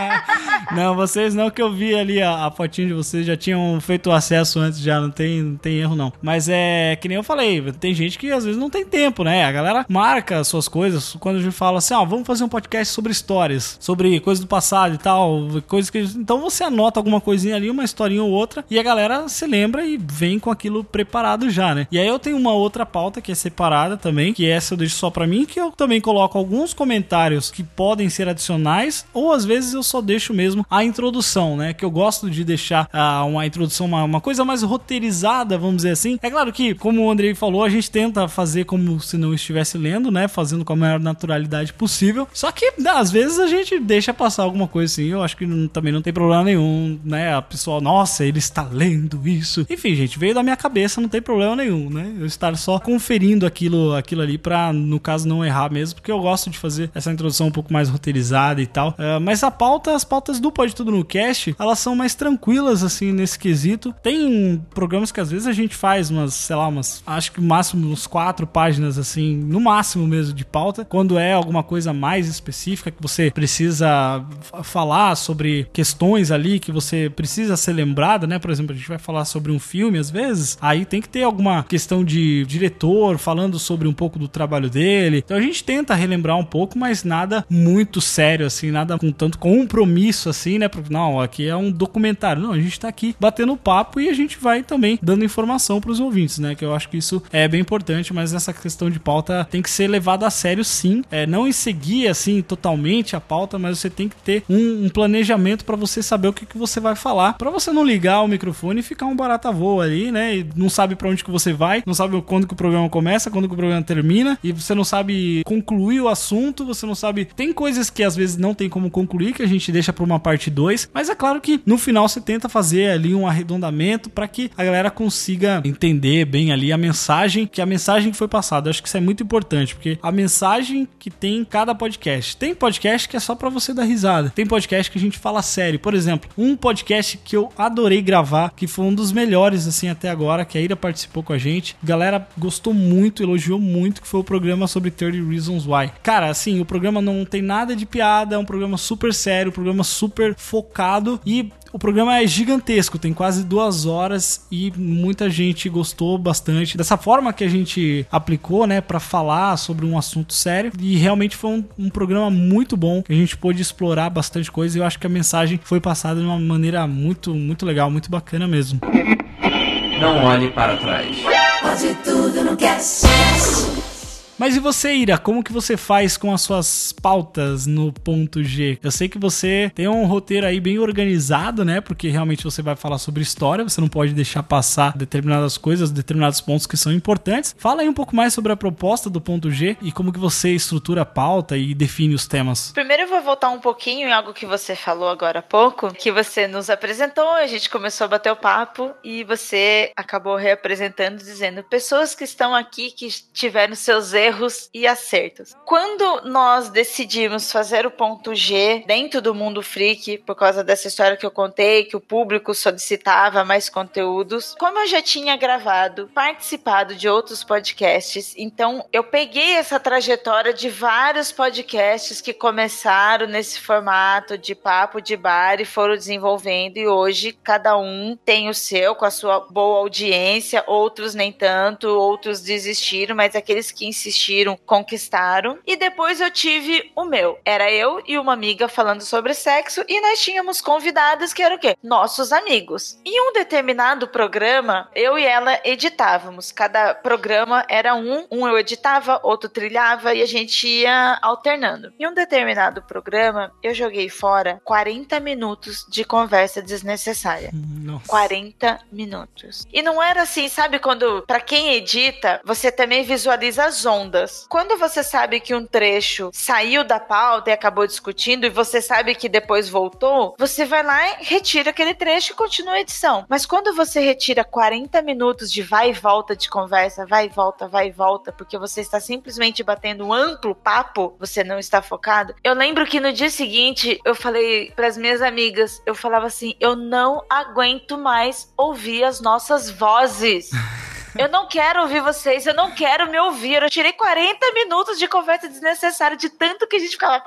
S1: não, vocês não, que eu vi ali a, a fotinho de vocês já tinham feito o acesso antes, já não tem, não tem erro não. Mas é que nem eu falei, tem gente que às vezes não tem tempo, né? A galera marca suas coisas quando a gente fala assim, ó, ah, vamos fazer um podcast sobre histórias, sobre coisas do passado e tal, coisas que. Então você anota alguma coisinha ali, uma historinha ou outra, e a galera se lembra e vem com aquilo preparado já, né? E aí eu tenho uma outra pauta que é separada também, que essa eu deixo só pra mim, que eu também coloco alguns comentários que podem ser adicionais, ou às vezes eu só deixo mesmo a introdução, né? Que eu gosto de deixar ah, uma introdução, uma, uma coisa mais roteirizada, vamos dizer assim. É claro que, como o Andrei falou, a gente tenta fazer como se não estivesse lendo, né? Fazendo com a maior naturalidade possível. Só que, às vezes, a gente deixa passar alguma coisa assim. Eu acho que não- também não tem problema nenhum, né? A pessoa, nossa, ele está lendo isso. Enfim, gente, veio da minha cabeça, não tem problema nenhum, né? Eu estar só conferindo aquilo, aquilo ali pra, no caso, não errar mesmo, porque eu gosto de fazer essa introdução um pouco mais roteirizada e tal. Ah, mas a pauta, as pautas do Pode Tudo no Cast, elas são mais tranquilas, assim, nesse quesito. Tem programas que às vezes a gente faz umas, sei lá, umas, acho que máximo uns quatro páginas, assim, no máximo mesmo de pauta. Quando é alguma coisa mais específica que você precisa falar sobre questões ali que você precisa ser lembrada, né? Por exemplo, a gente vai falar sobre um filme às vezes, aí tem que ter alguma questão de diretor falando sobre um pouco do trabalho dele. Então a gente tenta relembrar um pouco, mas nada muito sério assim, nada com tanto compromisso assim, né? Porque não, aqui é um documentário. Não, a gente tá aqui batendo papo e a gente vai também dando informação pros ouvintes, né? Que eu acho que isso é bem importante, mas essa questão de pauta tem que ser levada a sério sim. É, não em seguir assim totalmente a pauta, mas você tem que ter um, um planejamento pra você saber o que, que você vai falar, Pra você não ligar o microfone e ficar um barata voa ali, né? E não sabe pra onde que você vai, não sabe quando que o programa começa, quando que o programa termina, e você não sabe concluir o assunto, você não sabe. Tem coisas que às vezes não tem como concluir, que a gente deixa pra uma parte 2, mas é claro que no final você tenta fazer ali um arredondamento pra que a galera consiga entender bem ali a mensagem, que a mensagem que foi passada. Eu acho que isso é muito importante, porque a mensagem que tem em cada podcast. Tem podcast que é só pra você dar risada. Tem podcast que a gente fala sério. Por exemplo, um podcast que eu adorei gravar, que foi um dos melhores assim até agora, que a Ira participou com a gente. A galera gostou muito, elogiou muito, que foi o programa sobre 30 Reasons Why. Cara, assim, o programa não tem nada de piada, é um programa super sério, um programa super focado e o programa é gigantesco, tem quase duas horas e muita gente gostou bastante dessa forma que a gente aplicou, né, Pra falar sobre um assunto sério. E realmente foi um, um programa muito bom que a gente pôde explorar bastante coisa. E eu acho que a mensagem foi passada de uma maneira muito, muito legal, muito bacana mesmo.
S7: Não olhe para trás.
S6: Pode tudo no cast.
S1: Mas e você, Ira? Como que você faz com as suas pautas no ponto G? Eu sei que você tem um roteiro aí bem organizado, né? Porque realmente você vai falar sobre história, você não pode deixar passar determinadas coisas, determinados pontos que são importantes. Fala aí um pouco mais sobre a proposta do ponto G e como que você estrutura a pauta e define os temas.
S2: Primeiro eu vou voltar um pouquinho em algo que você falou agora há pouco, que você nos apresentou, a gente começou a bater o papo e você acabou reapresentando dizendo pessoas que estão aqui que tiveram seus erros e acertos. Quando nós decidimos fazer o ponto G dentro do mundo freak, por causa dessa história que eu contei, que o público solicitava mais conteúdos, como eu já tinha gravado, participado de outros podcasts, então eu peguei essa trajetória de vários podcasts que começaram nesse formato de papo de bar e foram desenvolvendo e hoje cada um tem o seu com a sua boa audiência, outros nem tanto, outros desistiram, mas aqueles que insistiram conquistaram. E depois eu tive o meu. Era eu e uma amiga falando sobre sexo e nós tínhamos convidados que eram o quê? Nossos amigos. Em um determinado programa, eu e ela editávamos. Cada programa era um, um eu editava, outro trilhava e a gente ia alternando. Em um determinado programa, eu joguei fora 40 minutos de conversa desnecessária.
S1: Nossa.
S2: 40 minutos. E não era assim, sabe quando, pra quem edita, você também visualiza as ondas. Quando você sabe que um trecho saiu da pauta e acabou discutindo e você sabe que depois voltou, você vai lá e retira aquele trecho e continua a edição. Mas quando você retira 40 minutos de vai e volta de conversa, vai e volta, vai e volta, porque você está simplesmente batendo um amplo papo, você não está focado. Eu lembro que no dia seguinte eu falei para as minhas amigas, eu falava assim, eu não aguento mais ouvir as nossas vozes. Eu não quero ouvir vocês, eu não quero me ouvir. Eu tirei 40 minutos de conversa desnecessária de tanto que a gente ficava.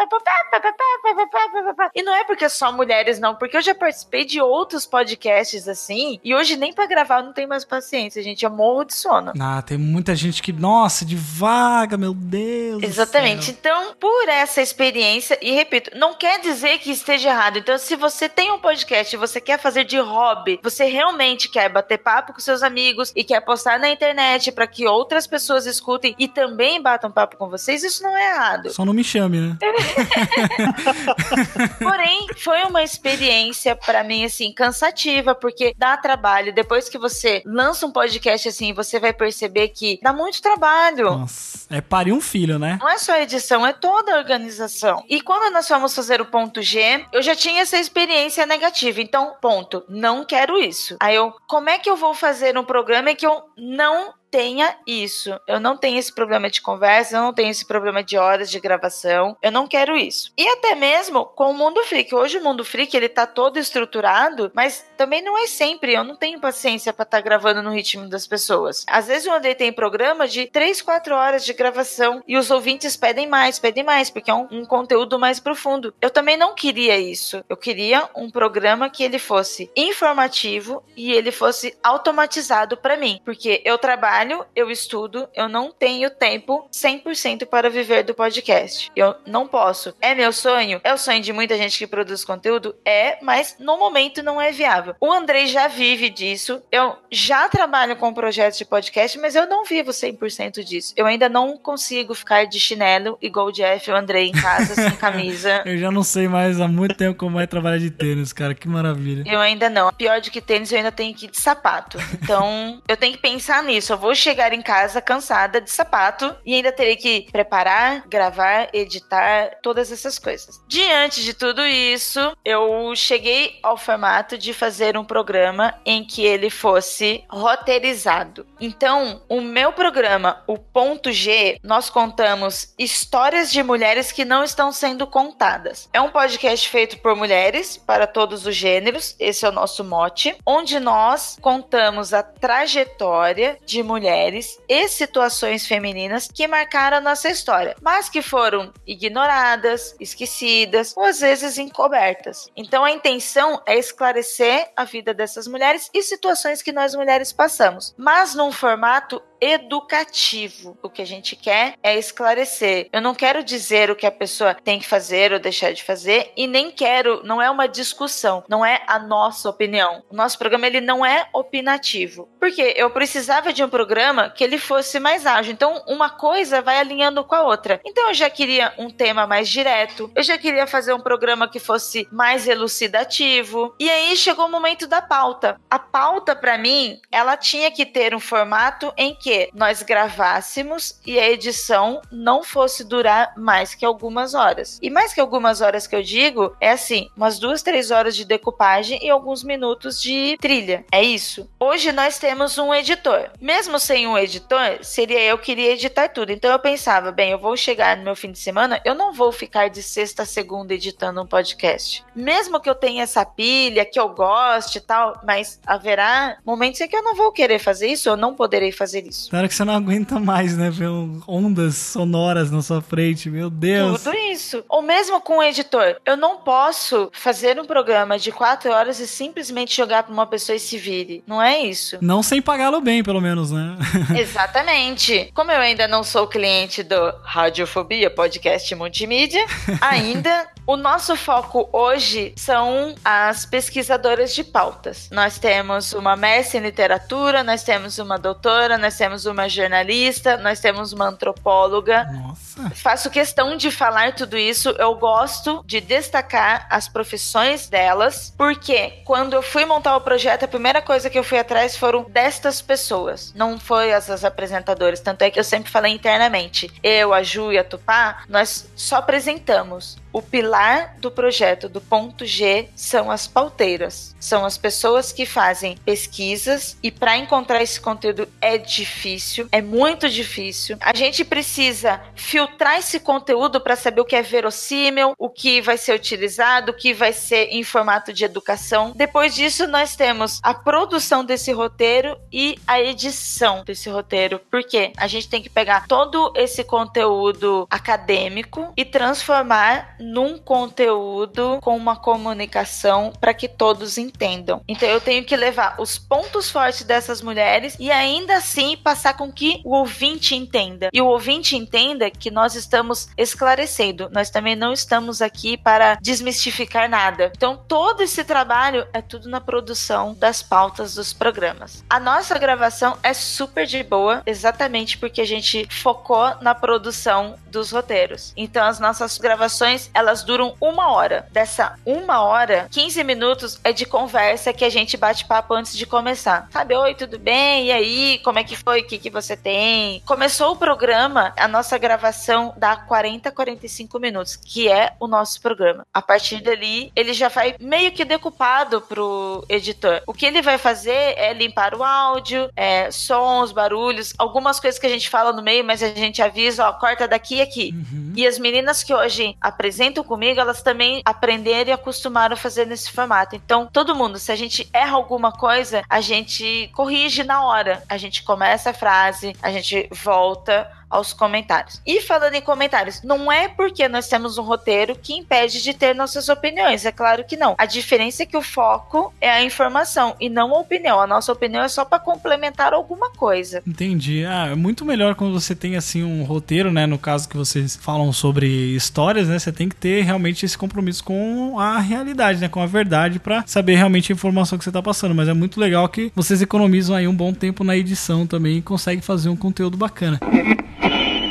S2: E não é porque é só mulheres, não, porque eu já participei de outros podcasts assim, e hoje nem para gravar eu não tenho mais paciência, gente. Eu morro de sono.
S1: Ah, tem muita gente que, nossa, devaga, meu Deus.
S2: Exatamente. Então, por essa experiência, e repito, não quer dizer que esteja errado. Então, se você tem um podcast e você quer fazer de hobby, você realmente quer bater papo com seus amigos e quer postar postar na internet para que outras pessoas escutem e também batam papo com vocês, isso não é errado.
S1: Só não me chame, né?
S2: Porém, foi uma experiência para mim assim cansativa, porque dá trabalho. Depois que você lança um podcast assim, você vai perceber que dá muito trabalho.
S1: Nossa, é parir um filho, né?
S2: Não é só a edição, é toda a organização. E quando nós fomos fazer o ponto G, eu já tinha essa experiência negativa. Então, ponto, não quero isso. Aí eu, como é que eu vou fazer um programa que eu não tenha isso. Eu não tenho esse problema de conversa, eu não tenho esse problema de horas de gravação. Eu não quero isso. E até mesmo com o Mundo Freak. Hoje o Mundo Freak ele tá todo estruturado, mas também não é sempre. Eu não tenho paciência para estar tá gravando no ritmo das pessoas. Às vezes o Andrei tem programa de 3, 4 horas de gravação e os ouvintes pedem mais, pedem mais, porque é um, um conteúdo mais profundo. Eu também não queria isso. Eu queria um programa que ele fosse informativo e ele fosse automatizado para mim, porque eu trabalho trabalho, eu estudo, eu não tenho tempo 100% para viver do podcast. Eu não posso. É meu sonho? É o sonho de muita gente que produz conteúdo? É, mas no momento não é viável. O Andrei já vive disso. Eu já trabalho com projetos de podcast, mas eu não vivo 100% disso. Eu ainda não consigo ficar de chinelo igual o Jeff e o Andrei em casa, sem camisa.
S1: eu já não sei mais há muito tempo como é trabalhar de tênis, cara. Que maravilha.
S2: Eu ainda não. Pior do que tênis, eu ainda tenho que ir de sapato. Então, eu tenho que pensar nisso. Eu vou vou chegar em casa cansada de sapato e ainda terei que preparar, gravar, editar, todas essas coisas. Diante de tudo isso, eu cheguei ao formato de fazer um programa em que ele fosse roteirizado. Então, o meu programa, o Ponto G, nós contamos histórias de mulheres que não estão sendo contadas. É um podcast feito por mulheres para todos os gêneros, esse é o nosso mote, onde nós contamos a trajetória de mulheres mulheres e situações femininas que marcaram a nossa história, mas que foram ignoradas, esquecidas ou às vezes encobertas. Então a intenção é esclarecer a vida dessas mulheres e situações que nós mulheres passamos, mas num formato educativo. O que a gente quer é esclarecer. Eu não quero dizer o que a pessoa tem que fazer ou deixar de fazer e nem quero, não é uma discussão, não é a nossa opinião. O nosso programa ele não é opinativo. Porque eu precisava de um programa que ele fosse mais ágil. Então, uma coisa vai alinhando com a outra. Então, eu já queria um tema mais direto. Eu já queria fazer um programa que fosse mais elucidativo. E aí chegou o momento da pauta. A pauta para mim, ela tinha que ter um formato em que que nós gravássemos e a edição não fosse durar mais que algumas horas. E mais que algumas horas que eu digo, é assim, umas duas, três horas de decupagem e alguns minutos de trilha. É isso. Hoje nós temos um editor. Mesmo sem um editor, seria eu que iria editar tudo. Então eu pensava, bem, eu vou chegar no meu fim de semana, eu não vou ficar de sexta a segunda editando um podcast. Mesmo que eu tenha essa pilha, que eu goste e tal, mas haverá momentos em que eu não vou querer fazer isso, eu não poderei fazer isso
S1: isso. Na hora que você não aguenta mais, né? Ver ondas sonoras na sua frente, meu Deus.
S2: Tudo isso. Ou mesmo com o editor. Eu não posso fazer um programa de quatro horas e simplesmente jogar pra uma pessoa e se vire. Não é isso.
S1: Não sem pagá-lo bem, pelo menos, né?
S2: Exatamente. Como eu ainda não sou cliente do Radiofobia Podcast Multimídia, ainda o nosso foco hoje são as pesquisadoras de pautas. Nós temos uma mestre em literatura, nós temos uma doutora, nós temos uma jornalista, nós temos uma antropóloga.
S1: Nossa.
S2: Faço questão de falar tudo isso. Eu gosto de destacar as profissões delas, porque quando eu fui montar o projeto, a primeira coisa que eu fui atrás foram destas pessoas. Não foi essas apresentadoras. Tanto é que eu sempre falei internamente. Eu, a Ju e a Tupá, nós só apresentamos. O pilar do projeto do ponto G são as pauteiras. São as pessoas que fazem pesquisas e para encontrar esse conteúdo é difícil, é muito difícil. A gente precisa filtrar esse conteúdo para saber o que é verossímil, o que vai ser utilizado, o que vai ser em formato de educação. Depois disso, nós temos a produção desse roteiro e a edição desse roteiro. Porque a gente tem que pegar todo esse conteúdo acadêmico e transformar num conteúdo com uma comunicação para que todos entendam. Então eu tenho que levar os pontos fortes dessas mulheres e ainda assim passar com que o ouvinte entenda. E o ouvinte entenda que nós estamos esclarecendo. Nós também não estamos aqui para desmistificar nada. Então todo esse trabalho é tudo na produção das pautas dos programas. A nossa gravação é super de boa, exatamente porque a gente focou na produção dos roteiros. Então as nossas gravações elas duram uma hora. Dessa uma hora, 15 minutos é de conversa que a gente bate papo antes de começar. Sabe, oi, tudo bem? E aí, como é que foi? O que, que você tem? Começou o programa, a nossa gravação dá 40, 45 minutos, que é o nosso programa. A partir dali, ele já vai meio que decupado pro editor. O que ele vai fazer é limpar o áudio, é, sons, barulhos, algumas coisas que a gente fala no meio, mas a gente avisa, ó, corta daqui e aqui.
S1: Uhum.
S2: E as meninas que hoje apresentam comigo, elas também aprenderam e acostumaram a fazer nesse formato. Então, todo mundo, se a gente erra alguma coisa, a gente corrige na hora. A gente começa a frase, a gente volta aos comentários. E falando em comentários, não é porque nós temos um roteiro que impede de ter nossas opiniões, é claro que não. A diferença é que o foco é a informação e não a opinião. A nossa opinião é só para complementar alguma coisa.
S1: Entendi. Ah, é muito melhor quando você tem assim um roteiro, né? No caso que vocês falam sobre histórias, né? Você tem que ter realmente esse compromisso com a realidade, né? Com a verdade para saber realmente a informação que você tá passando. Mas é muito legal que vocês economizam aí um bom tempo na edição também e conseguem fazer um conteúdo bacana.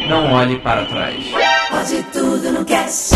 S7: Não olhe para trás.
S6: Pode tudo no cast.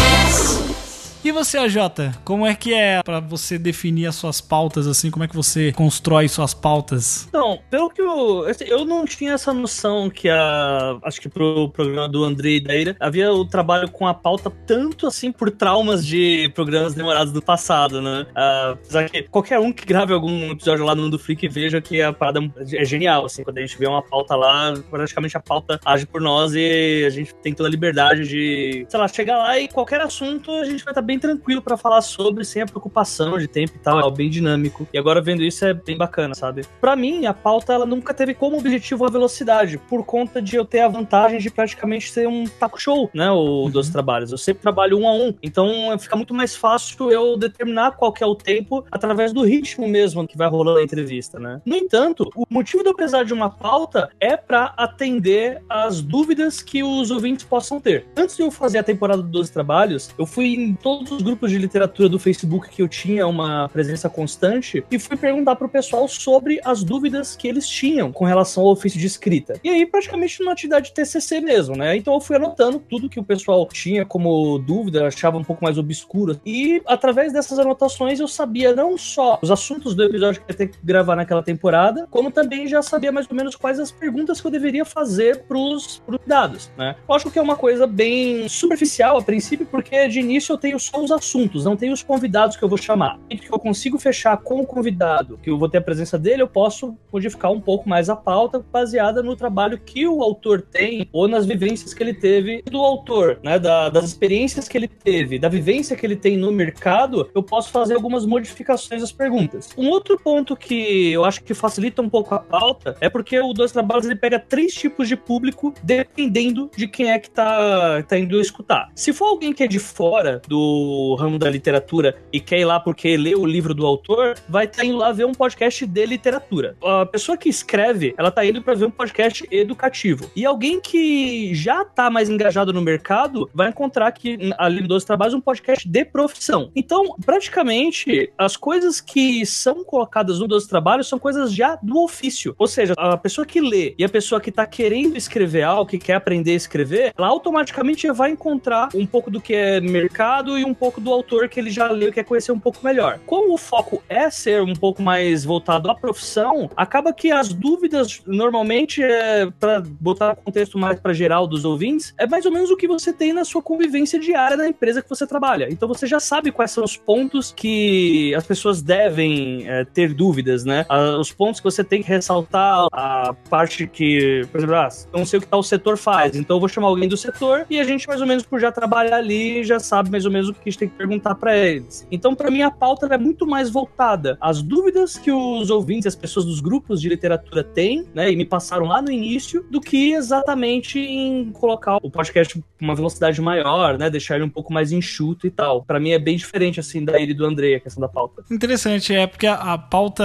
S1: E você, AJ, como é que é pra você definir as suas pautas assim? Como é que você constrói suas pautas?
S3: Então, pelo que eu. assim, Eu não tinha essa noção que a. Acho que pro programa do Andrei e da Ira havia o trabalho com a pauta tanto assim por traumas de programas demorados do passado, né? Ah, Apesar que qualquer um que grave algum episódio lá no Mundo Freak veja que a parada é genial, assim, quando a gente vê uma pauta lá, praticamente a pauta age por nós e a gente tem toda a liberdade de, sei lá, chegar lá e qualquer assunto a gente vai estar bem tranquilo pra falar sobre, sem a preocupação de tempo e tal, é bem dinâmico. E agora vendo isso é bem bacana, sabe? Pra mim, a pauta ela nunca teve como objetivo a velocidade, por conta de eu ter a vantagem de praticamente ser um taco show, né, o dos trabalhos. Eu sempre trabalho um a um, então fica muito mais fácil eu determinar qual que é o tempo através do ritmo mesmo que vai rolando a entrevista, né? No entanto, o motivo de eu precisar de uma pauta é pra atender as dúvidas que os ouvintes possam ter. Antes de eu fazer a temporada dos trabalhos, eu fui em todos os grupos de literatura do Facebook que eu tinha uma presença constante e fui perguntar pro pessoal sobre as dúvidas que eles tinham com relação ao ofício de escrita. E aí, praticamente numa atividade de TCC mesmo, né? Então eu fui anotando tudo que o pessoal tinha como dúvida, achava um pouco mais obscuro. E através dessas anotações eu sabia não só os assuntos do episódio que eu ia ter que gravar naquela temporada, como também já sabia mais ou menos quais as perguntas que eu deveria fazer pros, pros dados, né? Lógico que é uma coisa bem superficial a princípio, porque de início eu tenho só os assuntos, não tenho os convidados que eu vou chamar. E que eu consigo fechar com o convidado, que eu vou ter a presença dele, eu posso modificar um pouco mais a pauta baseada no trabalho que o autor tem ou nas vivências que ele teve do autor, né? Da- das experiências que ele teve, da vivência que ele tem no mercado, eu posso fazer algumas modificações às perguntas. Um outro ponto que eu acho que facilita um pouco a pauta é porque o Dois Trabalhos ele pega três tipos de público dependendo de quem é que tá, tá indo escutar. Se for alguém que é de fora do ramo da literatura e quer ir lá porque leu o livro do autor, vai estar indo lá ver um podcast de literatura. A pessoa que escreve, ela tá indo para ver um podcast educativo. E alguém que já tá mais engajado no mercado vai encontrar que ali no 12 Trabalhos um podcast de profissão. Então, praticamente, as coisas que são colocadas no 12 Trabalhos são coisas já do ofício. Ou seja, a pessoa que lê e a pessoa que tá querendo escrever algo, que quer aprender a escrever, ela automaticamente vai encontrar um pouco do que é mercado e um pouco do autor que ele já leu e quer conhecer um pouco melhor. Como o foco é ser um pouco mais voltado à profissão, acaba que as dúvidas, normalmente, é, para botar um contexto mais para geral dos ouvintes, é mais ou menos o que você tem na sua convivência diária na empresa que você trabalha. Então você já sabe quais são os pontos que as pessoas devem é, ter dúvidas, né? Ah, Os pontos que você tem que ressaltar, a parte que, por exemplo, ah, não sei o que tal setor faz, então eu vou chamar alguém do setor e a gente, mais ou menos, por já trabalhar ali, já sabe mais ou menos o que a gente tem que perguntar para eles. Então, para mim, a pauta é muito mais voltada às dúvidas que os ouvintes, as pessoas dos grupos de literatura têm, né, e me passaram lá no início, do que exatamente em colocar o podcast uma velocidade maior, né, deixar ele um pouco mais enxuto e tal. Para mim é bem diferente, assim, da ele do Andrei, a questão da pauta.
S1: Interessante, é porque a, a pauta,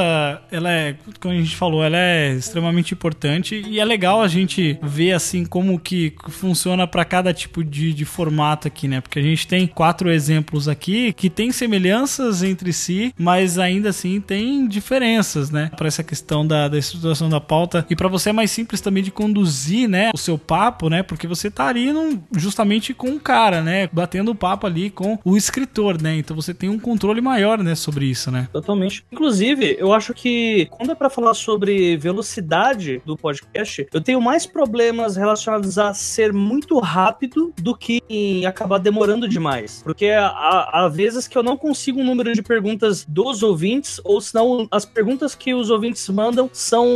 S1: ela é, como a gente falou, ela é extremamente importante e é legal a gente ver, assim, como que funciona para cada tipo de, de formato aqui, né? Porque a gente tem quatro exemplos aqui que tem semelhanças entre si, mas ainda assim tem diferenças, né? Para essa questão da, da estruturação da pauta e para você é mais simples também de conduzir, né, o seu papo, né? Porque você tá ali num, justamente com o cara, né? Batendo o papo ali com o escritor, né? Então você tem um controle maior, né, sobre isso, né?
S3: Totalmente. Inclusive, eu acho que quando é para falar sobre velocidade do podcast, eu tenho mais problemas relacionados a ser muito rápido do que em acabar demorando demais. Porque há, há vezes que eu não consigo um número de perguntas dos ouvintes, ou senão as perguntas que os ouvintes mandam são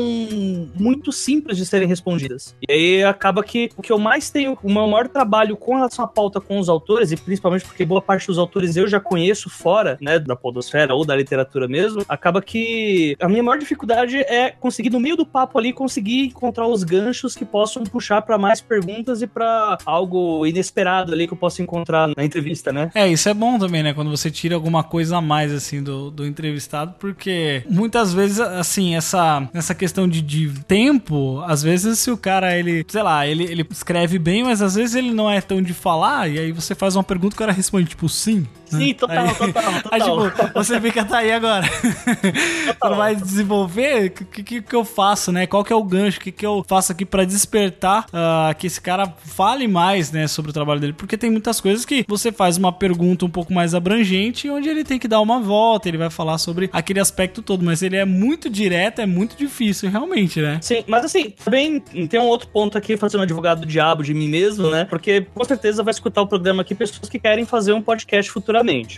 S3: muito simples de serem respondidas. E aí acaba que o que eu mais tenho, o meu maior trabalho com relação à pauta com os autores, e principalmente porque boa parte dos autores eu já conheço fora, né, da podosfera ou da literatura mesmo, acaba que a minha maior dificuldade é conseguir no meio do papo ali conseguir encontrar os ganchos que possam puxar para mais perguntas e para algo inesperado ali que eu possa encontrar na entrevista, né?
S1: É, isso é bom também, né? Quando você tira alguma coisa a mais, assim, do, do entrevistado, porque muitas vezes, assim, essa, essa questão de, de tempo, às vezes se o cara, ele, sei lá, ele, ele escreve bem, mas às vezes ele não é tão de falar, e aí você faz uma pergunta e o cara responde, tipo, sim.
S3: Sim, total,
S1: Aí-
S3: total, total.
S1: Aí, tipo, você fica, tá aí agora. Quando vai desenvolver, o que, que, que eu faço, né? Qual que é o gancho? O que, que eu faço aqui pra despertar ah, que esse cara fale mais, né, sobre o trabalho dele? Porque tem muitas coisas que você faz uma pergunta um pouco mais abrangente, onde ele tem que dar uma volta, ele vai falar sobre aquele aspecto todo, mas ele é muito direto, é muito difícil, realmente, né?
S3: Sim, mas assim, também tem um outro ponto aqui, fazendo advogado do diabo de mim mesmo, né? Porque com certeza vai escutar o programa aqui pessoas que querem fazer um podcast futuramente.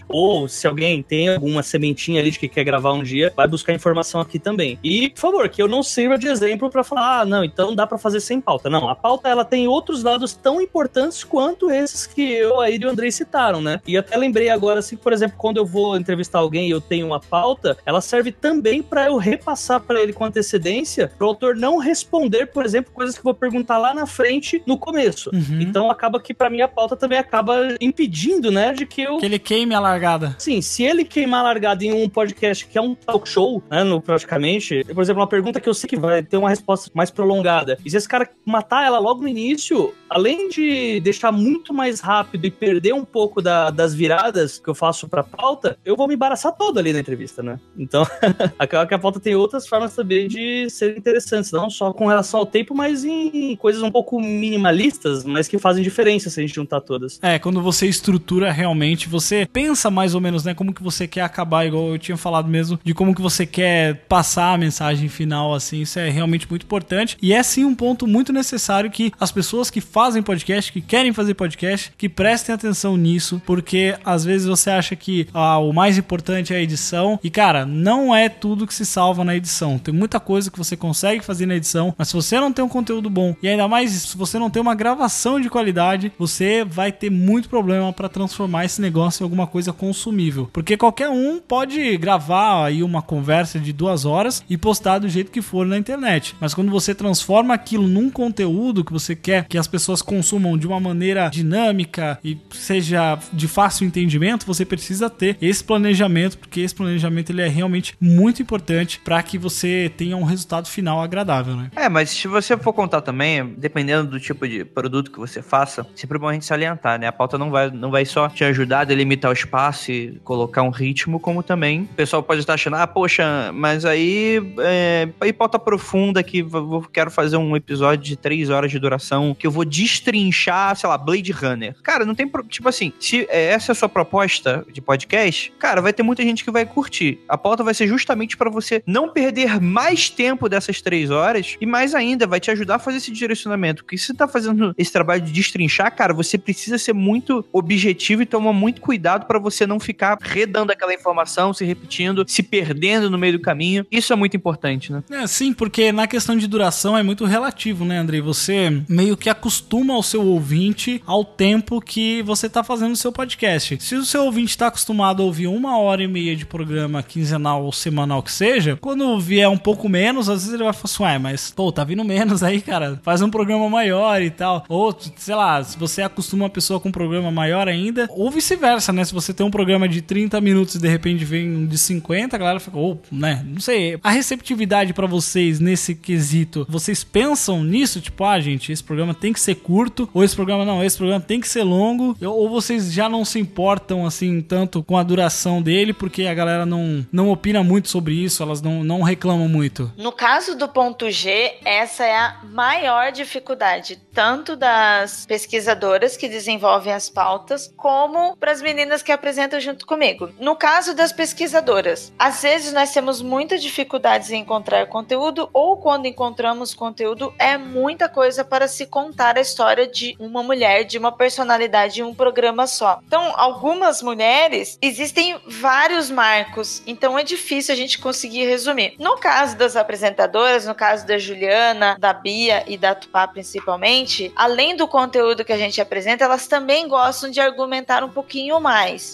S3: Ou se alguém tem alguma sementinha ali de que quer gravar um dia, vai buscar informação aqui também. E, por favor, que eu não sirva de exemplo pra falar, ah, não, então dá pra fazer sem pauta. Não, a pauta ela tem outros lados tão importantes quanto esses que eu, a Iri e o Andrei citaram, né? E até lembrei agora, assim, por exemplo, quando eu vou entrevistar alguém e eu tenho uma pauta, ela serve também pra eu repassar pra ele com antecedência, pro autor não responder, por exemplo, coisas que eu vou perguntar lá na frente no começo.
S1: Uhum.
S3: Então acaba que pra mim a pauta também acaba impedindo, né, de que eu
S1: Que ele queime a largada.
S3: Sim, se ele queimar largado em um podcast que é um talk show, né, no, praticamente, por exemplo, uma pergunta que eu sei que vai ter uma resposta mais prolongada, e se esse cara matar ela logo no início, além de deixar muito mais rápido e perder um pouco da- das viradas que eu faço pra pauta, eu vou me embaraçar todo ali na entrevista, né? Então, acaba que a pauta tem outras formas também de ser interessantes, não só com relação ao tempo, mas em coisas um pouco minimalistas, mas que fazem diferença se a gente juntar todas.
S1: É, quando você estrutura realmente, você pensa mais ou menos, né, como que você quer acabar, igual eu tinha falado mesmo, de como que você quer passar a mensagem final, assim, isso é realmente muito importante. E é sim um ponto muito necessário que as pessoas que fazem podcast, que querem fazer podcast, que prestem atenção nisso, porque às vezes você acha que ah, o mais importante é a edição, e cara, não é tudo que se salva na edição. Tem muita coisa que você consegue fazer na edição, mas se você não tem um conteúdo bom, e ainda mais se você não tem uma gravação de qualidade, você vai ter muito problema para transformar esse negócio alguma coisa consumível. Porque qualquer um pode gravar aí uma conversa de duas horas e postar do jeito que for na internet. Mas quando você transforma aquilo num conteúdo que você quer que as pessoas consumam de uma maneira dinâmica e seja de fácil entendimento, você precisa ter esse planejamento, porque esse planejamento ele é realmente muito importante para que você tenha um resultado final agradável, né?
S4: É, mas se você for contar também, dependendo do tipo de produto que você faça, sempre é bom a gente salientar, né? A pauta não vai, não vai só te ajudar a delimitar o espaço e colocar um ritmo, como também o pessoal pode estar achando, ah, poxa, mas aí, é, pauta profunda que vou- quero fazer um episódio de três horas de duração, que eu vou destrinchar, sei lá, Blade Runner. Cara, não tem, tipo assim, se é, essa é a sua proposta de podcast, cara, vai ter muita gente que vai curtir. A pauta vai ser justamente para você não perder mais tempo dessas três horas e mais ainda vai te ajudar a fazer esse direcionamento. Porque se você tá fazendo esse trabalho de destrinchar, cara, você precisa ser muito objetivo e tomar muito cuidado para você não ficar redando aquela informação, se repetindo, se perdendo no meio do caminho. Isso é muito importante, né?
S1: É, sim, porque na questão de duração é muito relativo, né, Andrei? Você meio que acostuma o seu ouvinte ao tempo que você tá fazendo o seu podcast. Se o seu ouvinte está acostumado a ouvir uma hora e meia de programa quinzenal ou semanal que seja, quando vier um pouco menos, às vezes ele vai falar assim, ué, mas, pô, tá vindo menos aí, cara. Faz um programa maior e tal. Ou, sei lá, se você acostuma uma pessoa com um programa maior ainda, ou vice-versa, né? Se você tem um programa de 30 minutos e de repente vem um de 50, a galera fica, ou, né? Não sei. A receptividade para vocês nesse quesito, vocês pensam nisso? Tipo, ah, gente, esse programa tem que ser curto, ou esse programa não, esse programa tem que ser longo, ou vocês já não se importam assim tanto com a duração dele, porque a galera não, não opina muito sobre isso, elas não, não reclamam muito.
S2: No caso do ponto G, essa é a maior dificuldade, tanto das pesquisadoras que desenvolvem as pautas, como para as meninas que apresentam junto comigo. No caso das pesquisadoras, às vezes nós temos muitas dificuldades em encontrar conteúdo, ou quando encontramos conteúdo, é muita coisa para se contar a história de uma mulher, de uma personalidade em um programa só. Então, algumas mulheres, existem vários marcos, então é difícil a gente conseguir resumir. No caso das apresentadoras, no caso da Juliana, da Bia e da Tupá principalmente, além do conteúdo que a gente apresenta, elas também gostam de argumentar um pouquinho mais,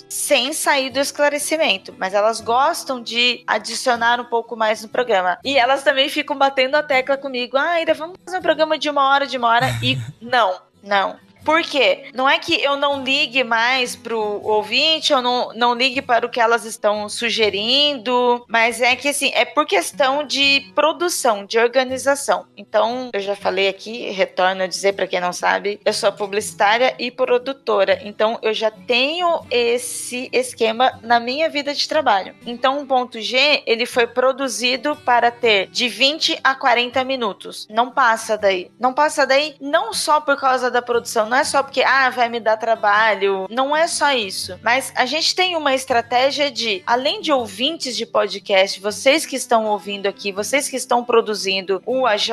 S2: sem sair do esclarecimento, mas elas gostam de adicionar um pouco mais no programa. E elas também ficam batendo a tecla comigo: ah, ainda vamos fazer um programa de uma hora, de uma hora. E não, não. Por quê? Não é que eu não ligue mais pro ouvinte, eu não, não ligue para o que elas estão sugerindo, mas é que assim, é por questão de produção, de organização. Então, eu já falei aqui, retorno a dizer para quem não sabe, eu sou publicitária e produtora. Então, eu já tenho esse esquema na minha vida de trabalho. Então, o ponto G, ele foi produzido para ter de 20 a 40 minutos. Não passa daí. Não passa daí não só por causa da produção, não é só porque, ah, vai me dar trabalho. Não é só isso. Mas a gente tem uma estratégia de, além de ouvintes de podcast, vocês que estão ouvindo aqui, vocês que estão produzindo o AJ,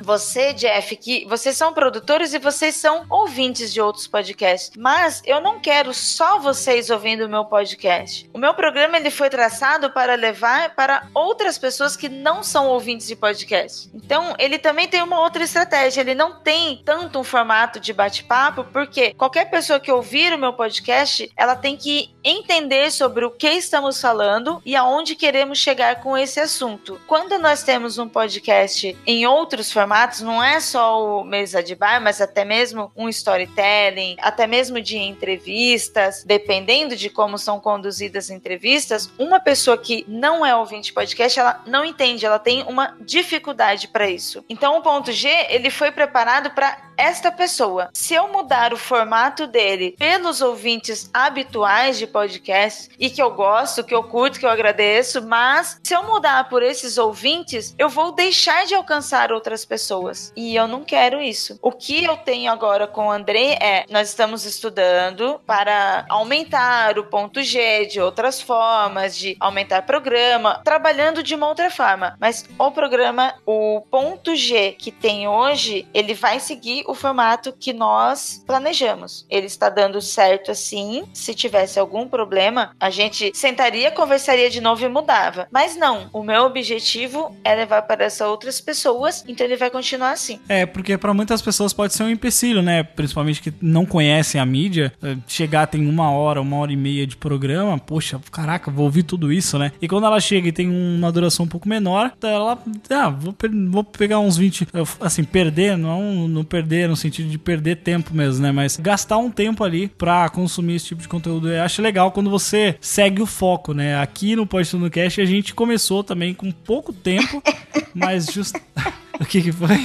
S2: você, Jeff, que vocês são produtores e vocês são ouvintes de outros podcasts. Mas eu não quero só vocês ouvindo o meu podcast. O meu programa ele foi traçado para levar para outras pessoas que não são ouvintes de podcast. Então, ele também tem uma outra estratégia. Ele não tem tanto um formato de bate-papo bate-papo, porque qualquer pessoa que ouvir o meu podcast, ela tem que entender sobre o que estamos falando e aonde queremos chegar com esse assunto. Quando nós temos um podcast em outros formatos, não é só o mesa de bar, mas até mesmo um storytelling, até mesmo de entrevistas, dependendo de como são conduzidas as entrevistas, uma pessoa que não é ouvinte podcast, ela não entende, ela tem uma dificuldade para isso. Então o ponto G, ele foi preparado para esta pessoa. Se eu mudar o formato dele pelos ouvintes habituais de podcast e que eu gosto, que eu curto, que eu agradeço, mas se eu mudar por esses ouvintes, eu vou deixar de alcançar outras pessoas. E eu não quero isso. O que eu tenho agora com o André é: nós estamos estudando para aumentar o ponto G de outras formas, de aumentar programa, trabalhando de uma outra forma. Mas o programa, o ponto G que tem hoje, ele vai seguir o formato que nós planejamos. Ele está dando certo assim. Se tivesse algum problema, a gente sentaria, conversaria de novo e mudava. Mas não, o meu objetivo é levar para essas outras pessoas, então ele vai continuar assim.
S1: É, porque para muitas pessoas pode ser um empecilho, né? Principalmente que não conhecem a mídia. Eh, chegar tem uma hora, uma hora e meia de programa, poxa, caraca, vou ouvir tudo isso, né? E quando ela chega e tem uma duração um pouco menor, ela, ah, vou, vou pegar uns 20, assim, perder, não, não perder no sentido de perder tempo mesmo, né? Mas gastar um tempo ali pra consumir esse tipo de conteúdo. Eu acho legal quando você segue o foco, né? Aqui no Tudo no Cast a gente começou também com pouco tempo, mas just... o que que foi?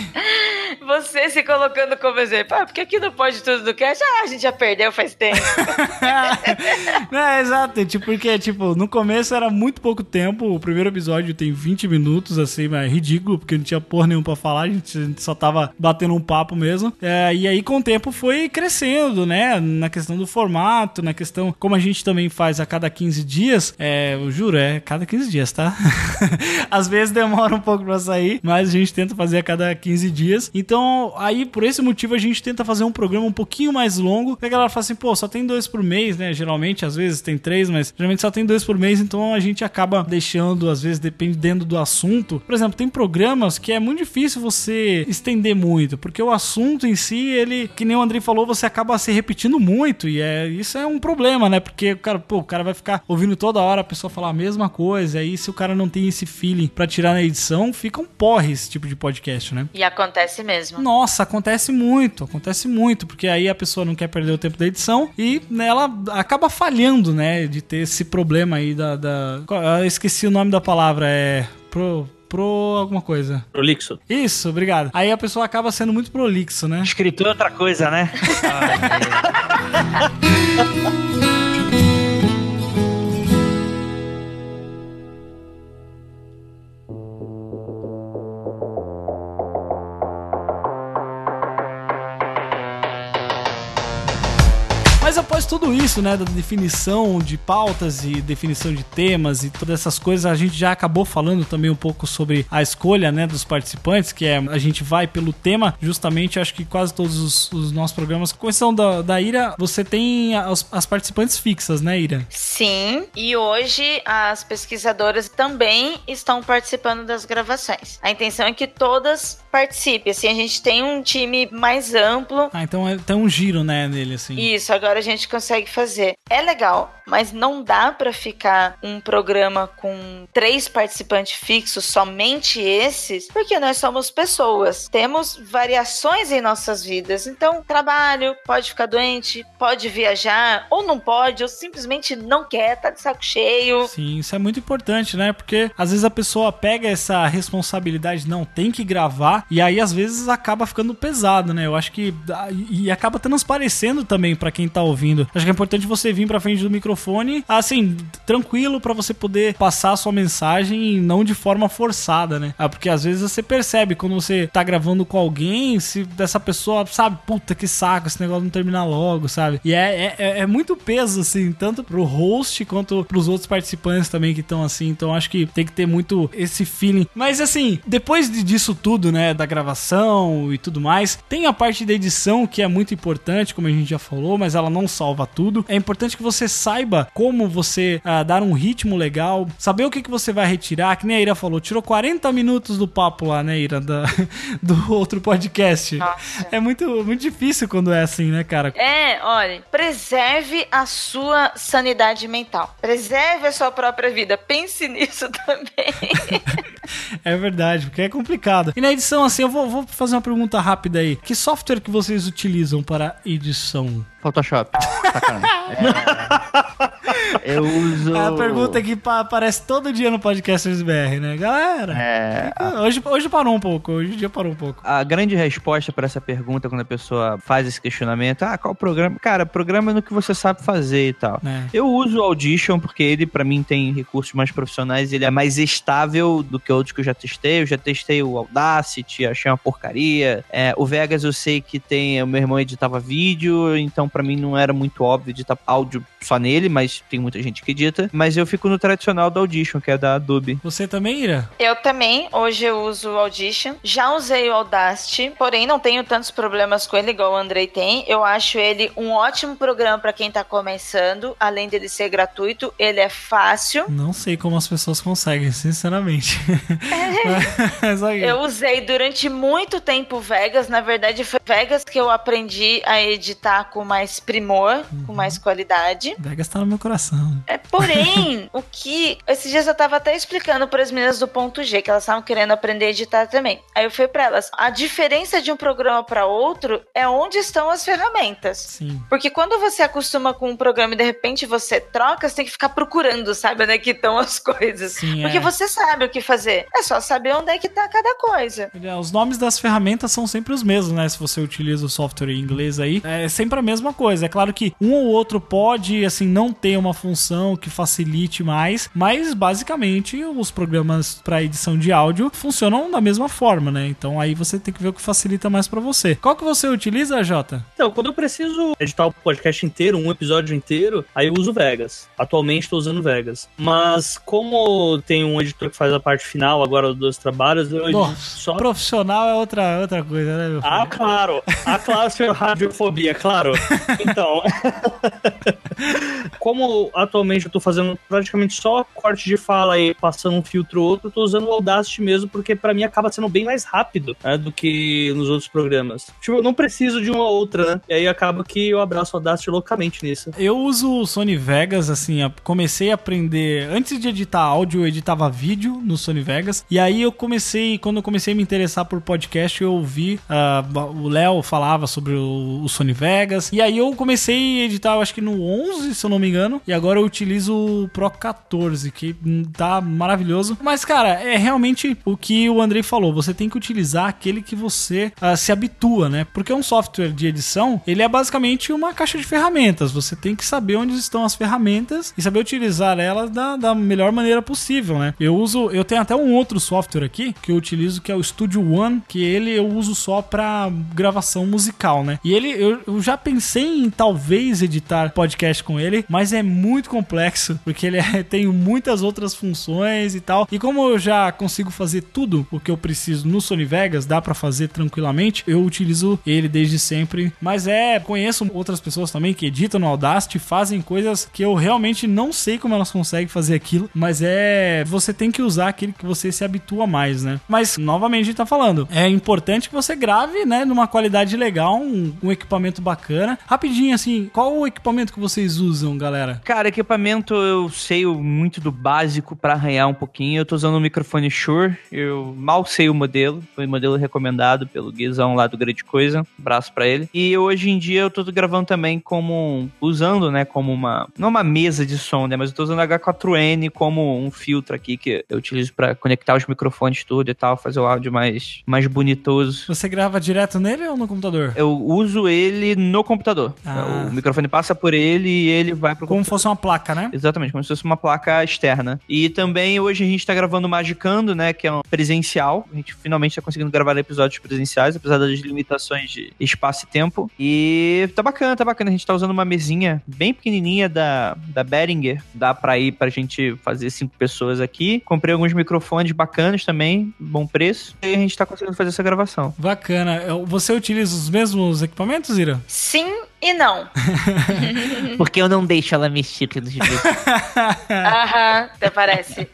S2: Você se colocando como exemplo. Ah, porque aqui no Pode Tudo do Cast, ah, a gente já perdeu faz tempo.
S1: é, exato. Tipo, porque, tipo, no começo era muito pouco tempo. O primeiro episódio tem 20 minutos, assim, mas é ridículo, porque não tinha porra nenhuma pra falar. A gente, a gente só tava batendo um papo mesmo. É, e aí, com o tempo, foi crescendo, né? Na questão do formato, na questão... Como a gente também faz a cada 15 dias, é, eu juro, é cada 15 dias, tá? Às vezes demora um pouco pra sair, mas a gente tenta fazer a cada 15 dias. Então, Então, aí por esse motivo a gente tenta fazer um programa um pouquinho mais longo. E a galera fala assim, pô, só tem dois por mês, né? Geralmente, às vezes tem três, mas geralmente só tem dois por mês, então a gente acaba deixando, às vezes, dependendo do assunto. Por exemplo, tem programas que é muito difícil você estender muito, porque o assunto em si, ele, que nem o Andrei falou, você acaba se repetindo muito, e é isso é um problema, né? Porque o cara, pô, o cara vai ficar ouvindo toda hora a pessoa falar a mesma coisa, aí se o cara não tem esse feeling pra tirar na edição, fica um porre esse tipo de podcast, né?
S2: E acontece mesmo.
S1: Nossa, acontece muito, acontece muito, porque aí a pessoa não quer perder o tempo da edição e né, ela acaba falhando, né, de ter esse problema aí da, da... Eu esqueci o nome da palavra, é pro pro alguma coisa.
S3: Prolixo.
S1: Isso, obrigado. Aí a pessoa acaba sendo muito prolixo, né?
S5: Escritor é outra coisa, né?
S1: Mas após tudo isso, né, da definição de pautas e definição de temas e todas essas coisas, a gente já acabou falando também um pouco sobre a escolha, né, dos participantes, que é a gente vai pelo tema, justamente acho que quase todos os, os nossos programas, com exceção da, da Ira, você tem as, as participantes fixas, né, Ira?
S2: Sim, e hoje as pesquisadoras também estão participando das gravações. A intenção é que todas participem, assim, a gente tem um time mais amplo.
S1: Ah, então é, tem um giro, né, nele, assim.
S2: Isso, agora a gente consegue fazer. É legal, mas não dá pra ficar um programa com três participantes fixos, somente esses, porque nós somos pessoas. Temos variações em nossas vidas. Então, trabalho, pode ficar doente, pode viajar, ou não pode, ou simplesmente não quer, tá de saco cheio.
S1: Sim, isso é muito importante, né? Porque às vezes a pessoa pega essa responsabilidade, não, tem que gravar, e aí às vezes acaba ficando pesado, né? Eu acho que. E acaba transparecendo também pra quem tá ouvindo. Acho que é importante você vir pra frente do microfone, assim, tranquilo pra você poder passar a sua mensagem e não de forma forçada, né? Ah, porque às vezes você percebe quando você tá gravando com alguém, se dessa pessoa, sabe, puta que saco, esse negócio não terminar logo, sabe? E é, é, é muito peso, assim, tanto pro host quanto pros outros participantes também que estão assim. Então acho que tem que ter muito esse feeling. Mas assim, depois de- disso tudo, né, da gravação e tudo mais, tem a parte da edição que é muito importante, como a gente já falou, mas ela não salva tudo. É importante que você saiba como você ah, dar um ritmo legal, saber o que, que você vai retirar, que nem a Ira falou, tirou 40 minutos do papo lá, né, Ira, da- do outro podcast. É muito, muito difícil quando é assim, né, cara?
S2: É, olha, preserve a sua sanidade mental. Preserve a sua própria vida. Pense nisso também.
S1: É verdade, porque é complicado. E na edição, assim, eu vou, vou fazer uma pergunta rápida aí. Que software que vocês utilizam para edição?
S4: Photoshop. Sacanagem. É, eu uso.
S1: É a pergunta que pa- aparece todo dia no podcast SBR, né? Galera,
S4: É,
S1: hoje, hoje parou um pouco, hoje em dia parou um pouco.
S4: a grande resposta para essa pergunta, quando a pessoa faz esse questionamento, ah, qual programa? Cara, programa no que você sabe fazer e tal.
S1: É.
S4: Eu uso o Audition porque ele, pra mim, tem recursos mais profissionais, ele é mais estável do que outros que eu já testei. Eu já testei o Audacity, achei uma porcaria. É, o Vegas eu sei que tem. O meu irmão editava vídeo, então pra mim não era muito óbvio editar áudio só nele, mas tem muita gente que edita. Mas eu fico no tradicional do Audition, que é da Adobe.
S1: Você também, Ira?
S2: Eu também, hoje eu uso o Audition. Já usei o Audacity, porém não tenho tantos problemas com ele igual o Andrei tem. Eu acho ele um ótimo programa pra quem tá começando, além dele ser gratuito, ele é fácil.
S1: Não sei como as pessoas conseguem, sinceramente. Mas aí,
S2: Eu usei durante muito tempo o Vegas. Na verdade, foi Vegas que eu aprendi a editar com mais primor, com mais qualidade.
S1: Vegas tá no meu coração.
S2: É, porém, o que. Esses dias eu tava até explicando para as meninas do ponto G, que elas estavam querendo aprender a editar também. Aí eu fui para elas. A diferença de um programa para outro é onde estão as ferramentas.
S1: Sim.
S2: Porque quando você acostuma com um programa e de repente você troca, você tem que ficar procurando, sabe, onde é que estão as coisas.
S1: Sim,
S2: Porque
S1: é.
S2: você sabe o que fazer. É só saber onde é que tá cada coisa.
S1: É, Os nomes das ferramentas são sempre os mesmos, né? Se você utiliza o software em inglês aí, é sempre a mesma coisa. É claro que um ou outro pode assim, não ter uma função que facilite mais, mas basicamente os programas para edição de áudio funcionam da mesma forma, né? Então aí você tem que ver o que facilita mais para você. Qual que você utiliza, Jota?
S3: Então, quando eu preciso editar o podcast inteiro, um episódio inteiro, aí eu uso Vegas. Atualmente estou usando Vegas. Mas como tem um editor que faz a parte final agora dos trabalhos, eu
S1: Nossa,
S3: só
S1: profissional é outra, outra coisa, né, meu filho?
S3: Ah, claro. Ah, claro, senhor radiofobia, claro. Então, como atualmente eu tô fazendo praticamente só corte de fala e passando um filtro ou outro, eu tô usando o Audacity mesmo, porque pra mim acaba sendo bem mais rápido né, do que nos outros programas. Tipo, eu não preciso de uma outra, né? E aí acaba que eu abraço o Audacity loucamente nisso.
S1: Eu uso o Sony Vegas, assim, comecei a aprender. Antes de editar áudio, eu editava vídeo no Sony Vegas. E aí eu comecei, quando eu comecei a me interessar por podcast, eu ouvi ah, o Léo falava sobre o, o Sony Vegas. E aí eu comecei a editar, eu acho que no 11, se eu não me engano. E agora eu utilizo o Pro 14, que tá maravilhoso. Mas, cara, é realmente o que o Andrei falou. Você tem que utilizar aquele que você ah, se habitua, né? Porque um software de edição, ele é basicamente uma caixa de ferramentas. Você tem que saber onde estão as ferramentas e saber utilizar elas da, da melhor maneira possível, né? Eu uso, eu tenho até um outro software aqui que eu utilizo que é o Studio One, que ele eu uso só pra gravação musical, né? E ele, eu, eu já pensei em talvez editar podcast com ele, mas é muito complexo, porque ele é- tem muitas outras funções e tal. E como eu já consigo fazer tudo o que eu preciso no Sony Vegas, dá pra fazer tranquilamente, eu utilizo ele desde sempre. Mas é, conheço outras pessoas também que editam no Audacity, fazem coisas que eu realmente não sei como elas conseguem fazer aquilo, mas é, você tem que usar aquele que você se habitua mais, né? Mas novamente a gente tá falando, é importante que você grave, né, numa qualidade legal, um, um equipamento bacana. Rapidinho assim, qual o equipamento que vocês usam, galera?
S4: Cara, equipamento eu sei o- muito do básico pra arranhar um pouquinho. Eu tô usando um microfone Shure, eu mal sei o modelo, foi o modelo recomendado pelo Guizão lá do Grande Coisa, abraço pra ele. E hoje em dia eu tô gravando também como, usando, né, como uma, não uma mesa de som, né, mas eu tô usando H4N como um filtro aqui que eu utilizo pra conectar os microfones tudo e tal, fazer o áudio mais, mais bonitoso.
S1: Você grava direto nele ou no computador?
S4: Eu uso ele no computador.
S1: Ah.
S4: O microfone passa por ele e ele vai pro
S1: Como
S4: computador.
S1: fosse uma placa, né?
S4: Exatamente, como se fosse uma placa externa. E também hoje a gente tá gravando Magicando, né? Que é um presencial. A gente finalmente tá conseguindo gravar episódios presenciais, apesar das limitações de espaço e tempo. E tá bacana, tá bacana. A gente tá usando uma mesinha bem pequenininha da, da Behringer. Dá pra ir pra gente fazer cinco pessoas aqui. Comprei alguns microfones bacanas também, bom preço. E a gente tá conseguindo fazer essa gravação.
S1: Bacana. Você utiliza os mesmos equipamentos, Ira?
S2: Sim e não.
S4: Porque eu não deixo ela mexer nos
S2: Aham, até parece.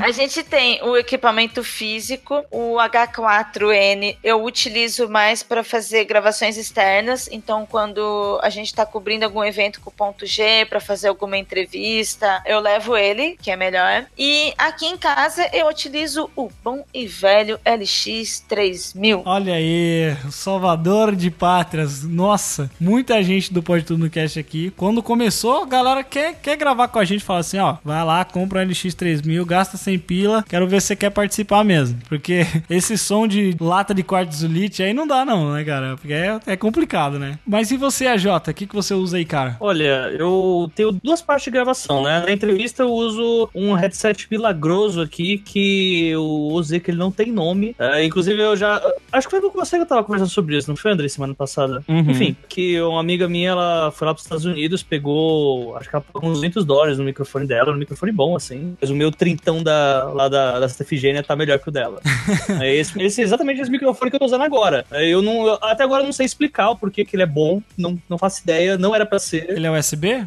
S2: A gente tem o equipamento físico, o H4N eu utilizo mais para fazer gravações externas. Então, quando a gente está cobrindo algum evento com o ponto G para fazer alguma entrevista, eu levo ele, que é melhor. E aqui em casa eu utilizo o bom e velho LX3000.
S1: Olha aí, o salvador de pátrias. Nossa, muita gente do Pode Tudo no Cast aqui. Quando começou, a galera quer, quer gravar com a gente. Fala assim, ó, vai lá, compra um LX3000, gasta 100 pila. Quero ver se você quer participar mesmo. Porque esse som de lata de quartzolite aí não dá não, né, cara? Porque é, é complicado, né? Mas e você, AJ? O que, que você usa aí, cara?
S3: Olha, eu tenho duas partes de gravação, né? Na entrevista eu uso um headset milagroso aqui que eu usei que ele não tem nome. É, inclusive eu já. Acho que foi com você que eu tava conversando sobre isso, não foi, André, semana passada?
S4: Uhum.
S3: Enfim, que uma amiga minha, ela foi lá pros Estados Unidos, pegou. Acho que ela pagou uns 200 dólares no microfone dela, um microfone bom, assim. Mas o meu trintão da, lá da, da Santa Efigênia tá melhor que o dela. é esse, esse é exatamente esse microfone que eu tô usando agora. É, Eu não. eu- até agora não sei explicar o porquê que ele é bom, não, não faço ideia, não era pra ser.
S1: Ele é USB?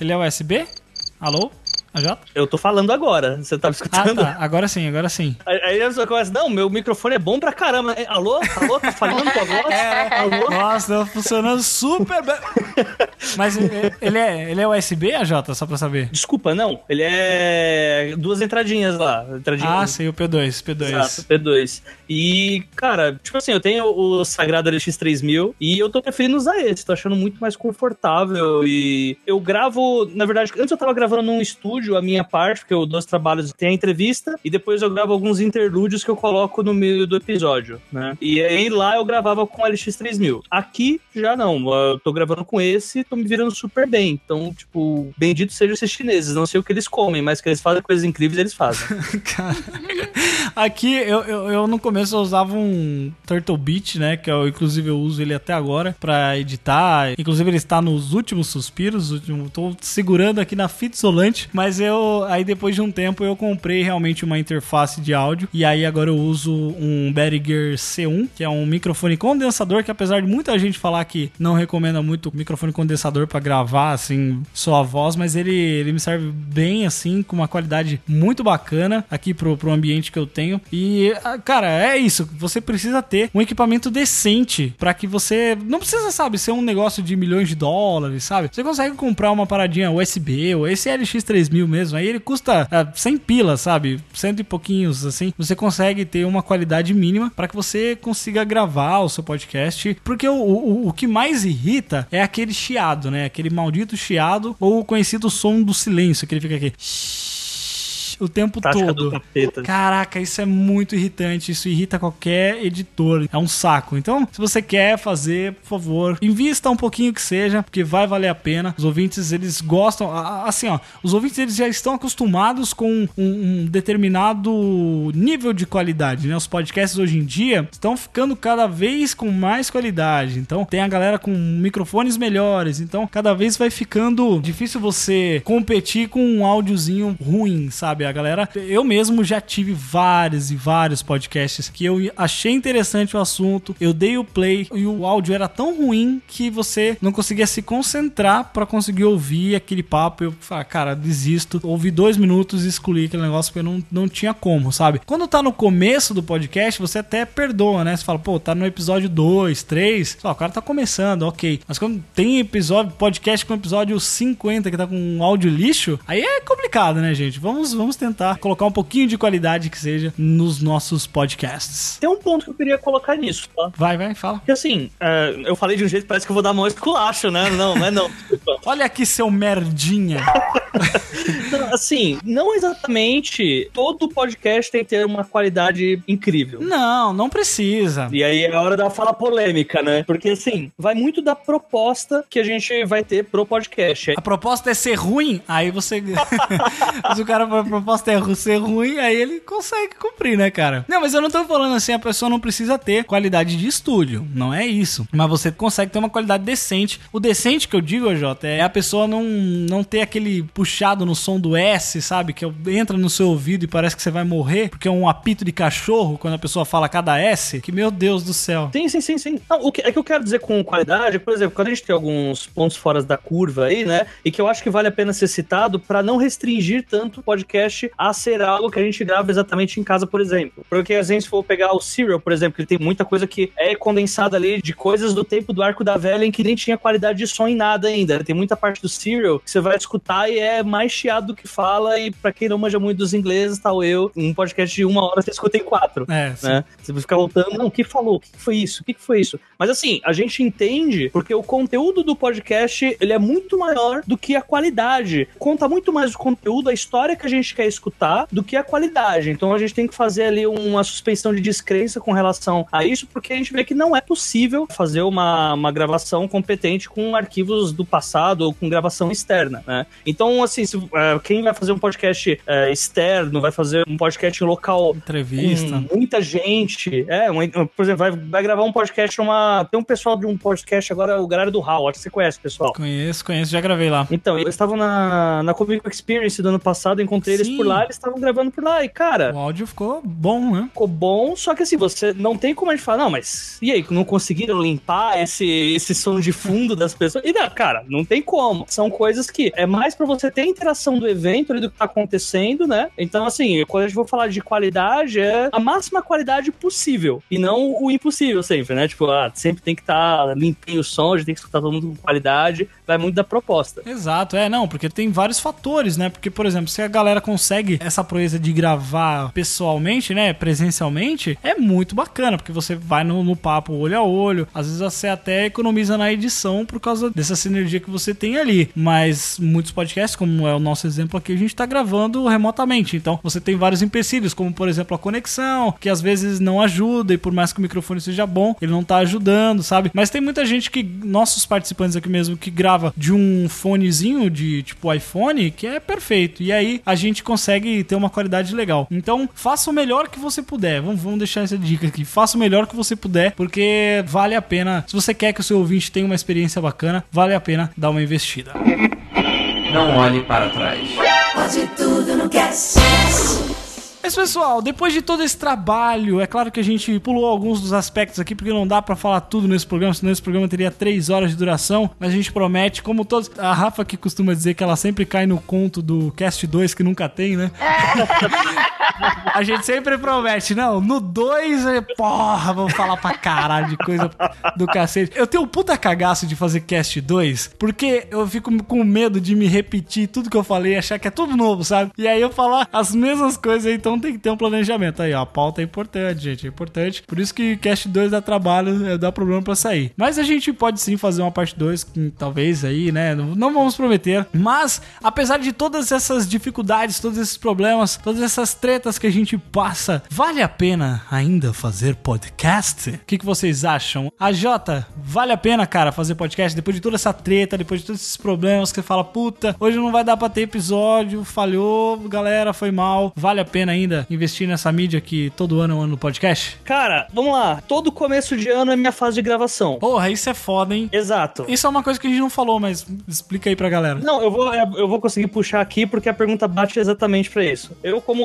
S1: Ele é USB? Alô? AJ?
S3: Eu tô falando agora, você tá me
S1: Ah,
S3: escutando?
S1: tá. Agora sim, agora sim.
S3: Aí a pessoa começa, não, meu microfone é bom pra caramba. É, alô? Alô? Tá falhando tua voz? Alô?
S1: Nossa, tá funcionando super bem. Mas ele é, ele é USB, AJ? Só pra saber.
S3: Desculpa, não. Ele é duas entradinhas lá. Entradinha...
S1: Ah, sei, o P2, P2.
S3: Exato, P2. E, cara, tipo assim, eu tenho o Sagrado LX3000 e eu tô preferindo usar esse. Tô achando muito mais confortável e eu gravo, na verdade, antes eu tava gravando num estúdio estúdio, a minha parte, porque os trabalhos, tem a entrevista, e depois eu gravo alguns interlúdios que eu coloco no meio do episódio, né? E aí lá eu gravava com o LX3000. Aqui já não, eu tô gravando com esse, tô me virando super bem. Então, tipo, bendito sejam esses chineses, não sei o que eles comem, mas que eles fazem coisas incríveis, eles fazem.
S1: Cara, aqui eu, eu, eu no começo eu usava um Turtle Beach, né? Que eu, inclusive eu uso ele até agora pra editar. Inclusive ele está nos últimos suspiros. Último, tô segurando aqui na fita isolante. Mas eu, aí depois de um tempo, eu comprei realmente uma interface de áudio. E aí agora eu uso um Behringer C1, que é um microfone condensador. Que apesar de muita gente falar que não recomenda muito microfone condensador pra gravar, assim, só a voz, mas ele, ele me serve bem, assim, com uma qualidade muito bacana aqui pro, pro ambiente que eu tenho. E, ah, cara, é isso. Você precisa ter um equipamento decente pra que você. Não precisa, sabe, ser um negócio de milhões de dólares, sabe? Você consegue comprar uma paradinha USB ou esse LX3000 mesmo. Aí ele custa ah, 100 pilas, sabe? Cento e pouquinhos, assim. Você consegue ter uma qualidade mínima pra que você consiga gravar o seu podcast. Porque o, o, o que mais irrita é aquele chiado, né? Aquele maldito chiado ou o conhecido som do silêncio, que ele fica aqui o tempo
S3: Tática do
S1: todo. Caraca, isso é muito irritante. Isso irrita qualquer editor. É um saco. Então, se você quer fazer, por favor, invista um pouquinho que seja, porque vai valer a pena. Os ouvintes, eles gostam. Assim, ó, os ouvintes, eles já estão acostumados com um, um determinado nível de qualidade, né? Os podcasts hoje em dia estão ficando cada vez com mais qualidade. Então, tem a galera com microfones melhores. Então, cada vez vai ficando difícil você competir com um áudiozinho ruim, sabe? A galera, eu mesmo já tive vários e vários podcasts que eu achei interessante o assunto, eu dei o play e o áudio era tão ruim que você não conseguia se concentrar pra conseguir ouvir aquele papo. Eu falei, ah, cara, desisto. Ouvi dois minutos e excluí aquele negócio porque não, não tinha como, sabe? Quando tá no começo do podcast, você até perdoa, né? Você fala, pô, tá no episódio 2, 3, o cara tá começando, ok. Mas quando tem episódio, podcast com episódio 50 que tá com um áudio lixo, aí é complicado, né, gente? Vamos, vamos tentar colocar um pouquinho de qualidade que seja nos nossos podcasts.
S3: Tem um ponto que eu queria colocar nisso, tá?
S1: Vai, vai, fala.
S3: Porque assim, é, eu falei de um jeito parece que eu vou dar mão esculacho, né? Não, não é não. Desculpa.
S1: Olha aqui, seu merdinha.
S3: Não, assim, não exatamente todo podcast tem que ter uma qualidade incrível.
S1: Não, não precisa.
S3: E aí é a hora da fala polêmica, né? Porque assim, vai muito da proposta que a gente vai ter pro podcast.
S1: A proposta é ser ruim, aí você. Se o cara proposta é ser ruim, aí ele consegue cumprir, né, cara? Não, mas eu não tô falando assim, a pessoa não precisa ter qualidade de estúdio. Não é isso. Mas você consegue ter uma qualidade decente. O decente que eu digo, Jota, é a pessoa não, não ter aquele puxado no som do S, sabe? Que entra no seu ouvido e parece que você vai morrer, porque é um apito de cachorro quando a pessoa fala cada S. Que meu Deus do céu.
S3: Sim, sim, sim, sim. Não, o que, é que eu quero dizer com qualidade, por exemplo, quando a gente tem alguns pontos fora da curva aí, né? E que eu acho que vale a pena ser citado para não restringir tanto o podcast a ser algo que a gente grava exatamente em casa, por exemplo. Porque a gente for pegar o Serial, por exemplo, ele tem muita coisa que é condensada ali de coisas do tempo do Arco da Velha em que nem tinha qualidade de som em nada ainda. Tem muita parte do Serial que você vai escutar e é mais chiado do que fala. E pra quem não manja muito dos ingleses, tal eu, um podcast de uma hora você escuta em quatro.
S1: É.
S3: Né? Você fica voltando, não, o que falou? O que foi isso? O que foi isso? Mas assim, a gente entende porque o conteúdo do podcast ele é muito maior do que a qualidade. Conta muito mais o conteúdo, a história que a gente quer escutar, do que a qualidade. Então a gente tem que fazer ali uma suspensão de descrença com relação a isso, porque a gente vê que não é possível fazer uma, uma gravação competente com arquivos do passado ou com gravação externa, né? Então, assim, se, eh, quem vai fazer um podcast eh, externo, vai fazer um podcast local
S1: Entrevista.
S3: com muita gente. É, um- por exemplo, vai, vai gravar um podcast numa. Tem um pessoal de um podcast agora, o galera do Hall, acho que você conhece, pessoal.
S1: Conheço, conheço, já gravei lá.
S3: Então, eles estavam na, na Comic Experience do ano passado, eu encontrei eles Por lá, eles estavam gravando por lá. E, cara,
S1: O áudio ficou bom, né?
S3: ficou bom, só que assim, você não tem como a gente falar, não, mas e aí, não conseguiram limpar esse, esse som de fundo das pessoas? E não, cara, não tem como. São coisas que é mais pra você ter interação do evento ali do que tá acontecendo, né? Então, assim, quando a gente for falar de qualidade, é a máxima qualidade possível. E não o impossível sempre, né? Tipo, ah, sempre tem que estar limpinho o som, a gente tem que escutar todo mundo com qualidade. Vai muito da proposta.
S1: Exato, é, não, porque tem vários fatores, né? Porque, por exemplo, se a galera consegue essa proeza de gravar pessoalmente, né, presencialmente, é muito bacana, porque você vai no, no papo olho a olho, às vezes você até economiza na edição por causa dessa sinergia que você tem ali, mas muitos podcasts como é o nosso exemplo aqui, a gente tá gravando remotamente. Então, você tem vários empecilhos, como por exemplo a conexão, que às vezes não ajuda e por mais que o microfone seja bom, ele não tá ajudando, sabe? Mas tem muita gente que, nossos participantes aqui mesmo, que grava de um fonezinho de tipo iPhone, que é perfeito. E aí a gente consegue ter uma qualidade legal. Então, faça o melhor que você puder. Vamos, vamos deixar essa dica aqui. Faça o melhor que você puder, porque vale a pena. Se você quer que o seu ouvinte tenha uma experiência bacana, vale a pena dar uma investida.
S7: Não olhe para trás.
S6: Pode tudo no cast.
S1: Mas pessoal, depois de todo esse trabalho, é claro que a gente pulou alguns dos aspectos aqui, porque não dá pra falar tudo nesse programa, senão esse programa teria três horas de duração, mas a gente promete, como todos. A Rafa que costuma dizer que ela sempre cai no conto do Cast 2 que nunca tem, né? a gente sempre promete, não, no 2, porra, vamos falar pra caralho de coisa do cacete. Eu tenho um puta cagaço de fazer Cast 2, porque eu fico com medo de me repetir tudo que eu falei, achar que é tudo novo, sabe? E aí eu falar as mesmas coisas, então tem que ter um planejamento. Aí, ó, a pauta é importante, gente, é importante. Por isso que Cast 2 dá trabalho, é, dá problema pra sair. Mas a gente pode sim fazer uma parte 2, que talvez aí, né? Não, não vamos prometer. Mas, apesar de todas essas dificuldades, todos esses problemas, todas essas tretas que a gente passa, vale a pena ainda fazer podcast? O que, que vocês acham? A Jota, vale a pena, cara, fazer podcast depois de toda essa treta, depois de todos esses problemas que você fala, puta, hoje não vai dar pra ter episódio, falhou, galera, foi mal. Vale a pena ainda investir nessa mídia que todo ano é um ano do podcast?
S3: Cara, vamos lá. Todo começo de ano é minha fase de gravação.
S1: Porra, isso é foda, hein?
S3: Exato.
S1: Isso é uma coisa que a gente não falou, mas explica aí pra galera.
S3: Não, eu vou, eu vou conseguir puxar aqui porque a pergunta bate exatamente pra isso. Eu, como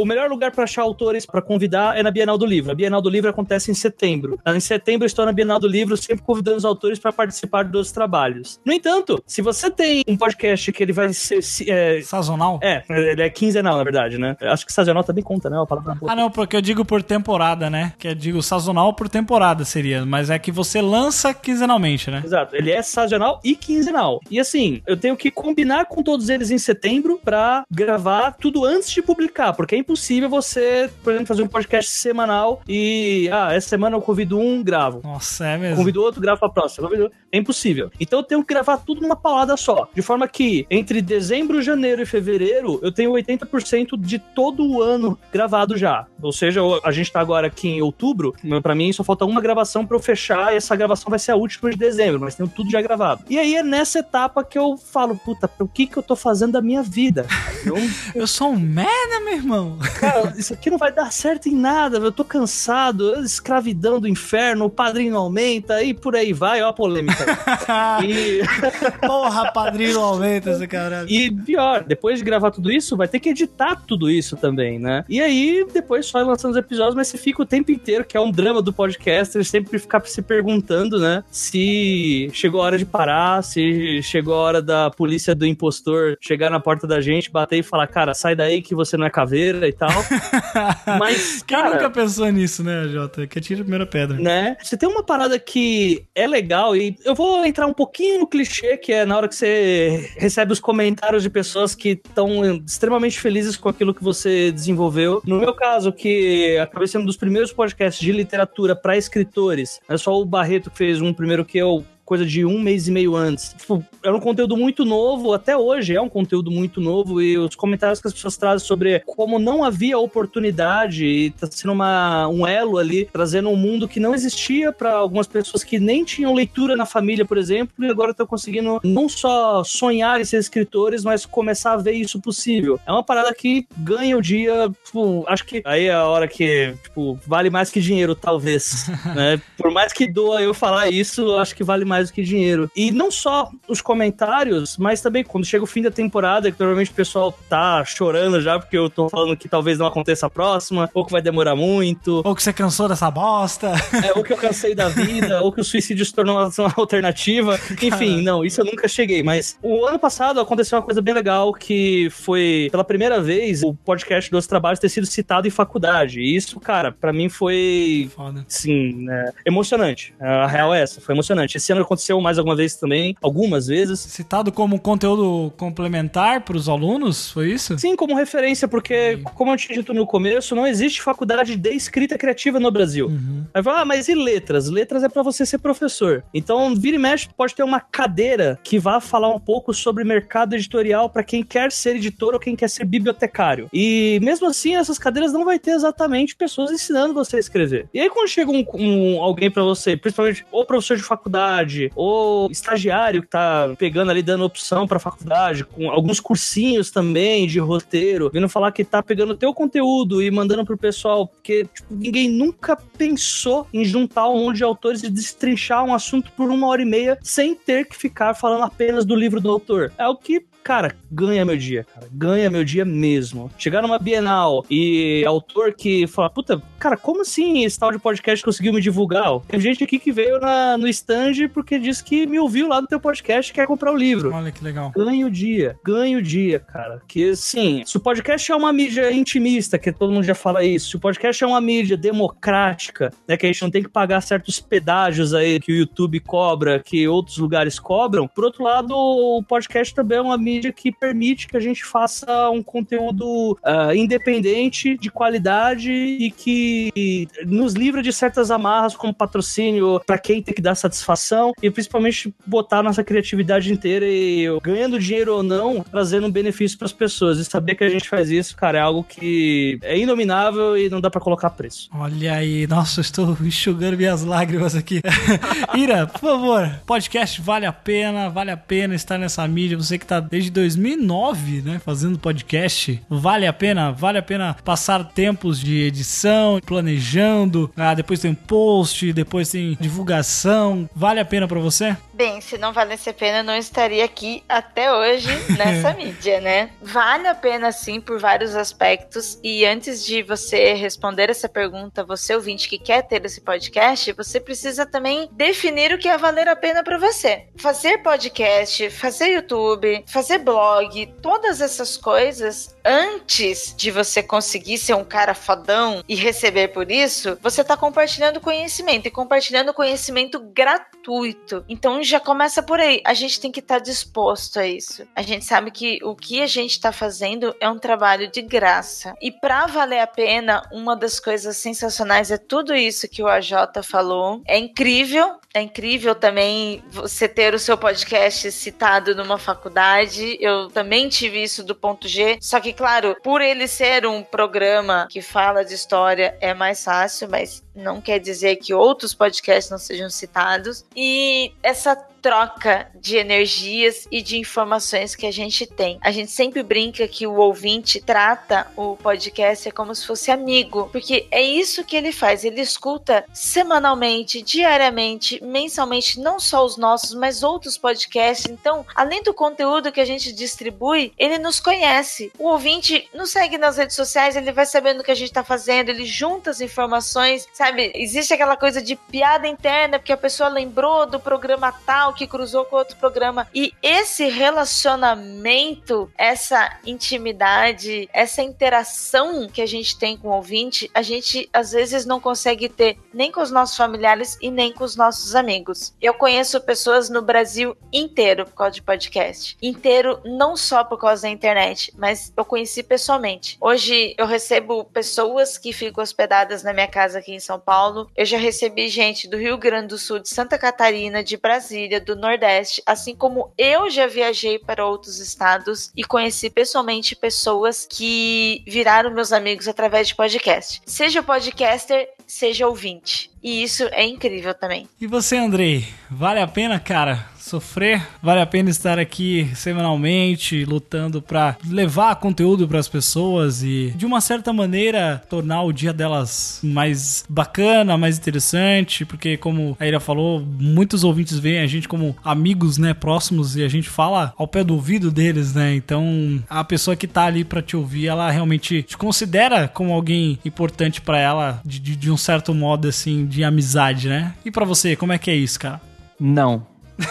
S3: o melhor lugar pra achar autores pra convidar é na Bienal do Livro. A Bienal do Livro acontece em setembro. Em setembro eu estou na Bienal do Livro, sempre convidando os autores pra participar dos trabalhos. No entanto, se você tem um podcast que ele vai ser. se- É,
S1: Sazonal?
S3: é, ele é quinzenal, na verdade, né? Acho que sazonal também conta, né? Uma palavra boa.
S1: Ah, não, porque eu digo por temporada, né? Que eu digo sazonal por temporada seria, mas é que você lança quinzenalmente, né?
S3: Exato, ele é sazonal e quinzenal. E assim, eu tenho que combinar com todos eles em setembro pra gravar tudo antes de publicar, porque é impossível você, por exemplo, fazer um podcast semanal e, ah, essa semana eu convido um, gravo.
S1: Nossa, é mesmo.
S3: Convido outro, gravo pra próxima. É impossível. Então eu tenho que gravar tudo numa paulada só. De forma que, entre dezembro, janeiro e fevereiro, eu tenho 80% de todo o ano gravado já. Ou seja, a gente tá agora aqui em outubro, pra mim só falta uma gravação pra eu fechar, e essa gravação vai ser a última de dezembro, mas tenho tudo já gravado. E aí é nessa etapa que eu falo, puta, o que que eu tô fazendo da minha vida? Eu,
S1: Eu sou um merda, meu irmão.
S3: cara, isso aqui não vai dar certo em nada, eu tô cansado, escravidão do inferno, o padrinho aumenta, e por aí vai, ó a polêmica. E,
S1: Porra, padrinho aumenta esse caralho.
S3: e pior, depois de gravar tudo isso, vai ter que editar tudo isso também, né? E aí, depois só lançando os episódios, mas você fica o tempo inteiro, que é um drama do podcaster, sempre ficar se perguntando, né? Se chegou a hora de parar, se chegou a hora da polícia do impostor chegar na porta da gente, bater e falar, cara, sai daí que você não é caveira e tal. Mas,
S1: Quem
S3: cara,
S1: nunca pensou nisso, né, Jota? Que atira a primeira pedra.
S3: né? Você tem uma parada que é legal e eu vou entrar um pouquinho no clichê, que é na hora que você recebe os comentários de pessoas que estão extremamente felizes com aquilo que você desenvolveu. No meu caso, que acabei sendo um dos primeiros podcasts de literatura para escritores, é só o Barreto que fez um primeiro que eu coisa de um mês e meio antes. Tipo, era um conteúdo muito novo, até hoje é um conteúdo muito novo, e os comentários que as pessoas trazem sobre como não havia oportunidade e tá sendo uma, um elo ali, trazendo um mundo que não existia para algumas pessoas que nem tinham leitura na família, por exemplo, e agora estão conseguindo não só sonhar em ser escritores, mas começar a ver isso possível. É uma parada que ganha o dia, tipo, acho que aí é a hora que, tipo, vale mais que dinheiro, talvez, né? Por mais que doa eu falar isso, acho que vale mais do que dinheiro. E não só os comentários, mas também quando chega o fim da temporada, que normalmente o pessoal tá chorando já, porque eu tô falando que talvez não aconteça a próxima, ou que vai demorar muito,
S1: Ou que você cansou dessa bosta.
S3: é, ou que eu cansei da vida, ou que o suicídio se tornou uma alternativa. Enfim, não, isso eu nunca cheguei. Mas o ano passado aconteceu uma coisa bem legal que foi, pela primeira vez, o podcast dos trabalhos ter sido citado em faculdade. E isso, cara, pra mim foi
S1: Foda.
S3: sim, né, emocionante. A real é essa, foi emocionante. Esse ano aconteceu mais alguma vez também, algumas vezes.
S1: Citado como conteúdo complementar para os alunos, foi isso?
S3: Sim, como referência, porque, como eu tinha dito no começo, não existe faculdade de escrita criativa no Brasil.
S1: Uhum.
S3: Aí fala, ah, mas e letras? Letras é pra você ser professor. Então, vira e mexe, pode ter uma cadeira que vá falar um pouco sobre mercado editorial pra quem quer ser editor ou quem quer ser bibliotecário. E mesmo assim, essas cadeiras não vai ter exatamente pessoas ensinando você a escrever. E aí, quando chega um, um- alguém pra você, principalmente ou professor de faculdade, ou estagiário que tá pegando ali, dando opção pra faculdade, com alguns cursinhos também de roteiro, vindo falar que tá pegando teu conteúdo e mandando pro pessoal, porque tipo, ninguém nunca pensou em juntar um monte de autores e destrinchar um assunto por uma hora e meia sem ter que ficar falando apenas do livro do autor. É o que cara, ganha meu dia, cara. Ganha meu dia mesmo. Chegar numa Bienal e autor que fala, puta, cara, como assim esse tal de podcast conseguiu me divulgar? Tem gente aqui que veio na, no stand porque disse que me ouviu lá no teu podcast e quer comprar o livro.
S1: Olha que legal.
S3: Ganha o dia, ganha o dia, cara. Que assim, se o podcast é uma mídia intimista, que todo mundo já fala isso, se o podcast é uma mídia democrática, né, que a gente não tem que pagar certos pedágios aí que o YouTube cobra, que outros lugares cobram, por outro lado, o podcast também é uma mídia que permite que a gente faça um conteúdo ah, independente, de qualidade e que nos livra de certas amarras, como patrocínio pra quem tem que dar satisfação e principalmente botar nossa criatividade inteira e ganhando dinheiro ou não, trazendo um benefício pras pessoas. E saber que a gente faz isso, cara, é algo que é inominável e não dá pra colocar preço.
S1: Olha aí, nossa, estou enxugando minhas lágrimas aqui. Ira, por favor, podcast vale a pena, vale a pena estar nessa mídia. Você que tá desde 2009, né, fazendo podcast, vale a pena, vale a pena passar tempos de edição, planejando, ah, depois tem post, depois tem divulgação, vale a pena pra você?
S2: Bem, se não valesse a pena, eu não estaria aqui até hoje nessa mídia, né? Vale a pena sim por vários aspectos. E antes de você responder essa pergunta, você ouvinte que quer ter esse podcast, você precisa também definir o que é valer a pena para você. Fazer podcast, fazer YouTube, fazer blog, todas essas coisas antes de você conseguir ser um cara fodão e receber por isso, você tá compartilhando conhecimento e compartilhando conhecimento gratuito. Então já começa por aí. A gente tem que estar disposto a isso. A gente sabe que o que a gente tá fazendo é um trabalho de graça. E para valer a pena, uma das coisas sensacionais é tudo isso que o AJ falou. É incrível, é incrível também você ter o seu podcast citado numa faculdade. Eu também tive isso do ponto G. Só que, claro, por ele ser um programa que fala de história, é mais fácil, mas não quer dizer que outros podcasts não sejam citados. E essa troca de energias e de informações que a gente tem. A gente sempre brinca que o ouvinte trata o podcast como se fosse amigo, porque é isso que ele faz. Ele escuta semanalmente, diariamente, mensalmente, não só os nossos, mas outros podcasts. Então, além do conteúdo que a gente distribui, ele nos conhece. O ouvinte nos segue nas redes sociais, ele vai sabendo o que a gente tá fazendo, ele junta as informações, sabe? Existe aquela coisa de piada interna, porque a pessoa lembrou do programa tal que cruzou com outro programa. E esse relacionamento, essa intimidade, essa interação que a gente tem com o ouvinte, a gente às vezes não consegue ter nem com os nossos familiares e nem com os nossos amigos. Eu conheço pessoas no Brasil inteiro por causa de podcast. Inteiro, não só por causa da internet, mas eu conheci pessoalmente. Hoje eu recebo pessoas que ficam hospedadas na minha casa aqui em São Paulo. Eu já recebi gente do Rio Grande do Sul, de Santa Catarina, de Brasília, do Nordeste, assim como eu já viajei para outros estados e conheci pessoalmente pessoas que viraram meus amigos através de podcast. Seja podcaster, seja ouvinte. E isso é incrível também.
S1: E você, Andrei, vale a pena, cara? Sofrer? Vale a pena estar aqui semanalmente lutando pra levar conteúdo pras pessoas e de uma certa maneira tornar o dia delas mais bacana, mais interessante, porque como a Ira falou, muitos ouvintes veem a gente como amigos, né, próximos e a gente fala ao pé do ouvido deles, né? Então, a pessoa que tá ali pra te ouvir, ela realmente te considera como alguém importante pra ela de, de, de um certo modo assim de amizade, né? E pra você, como é que é isso, cara?
S4: Não.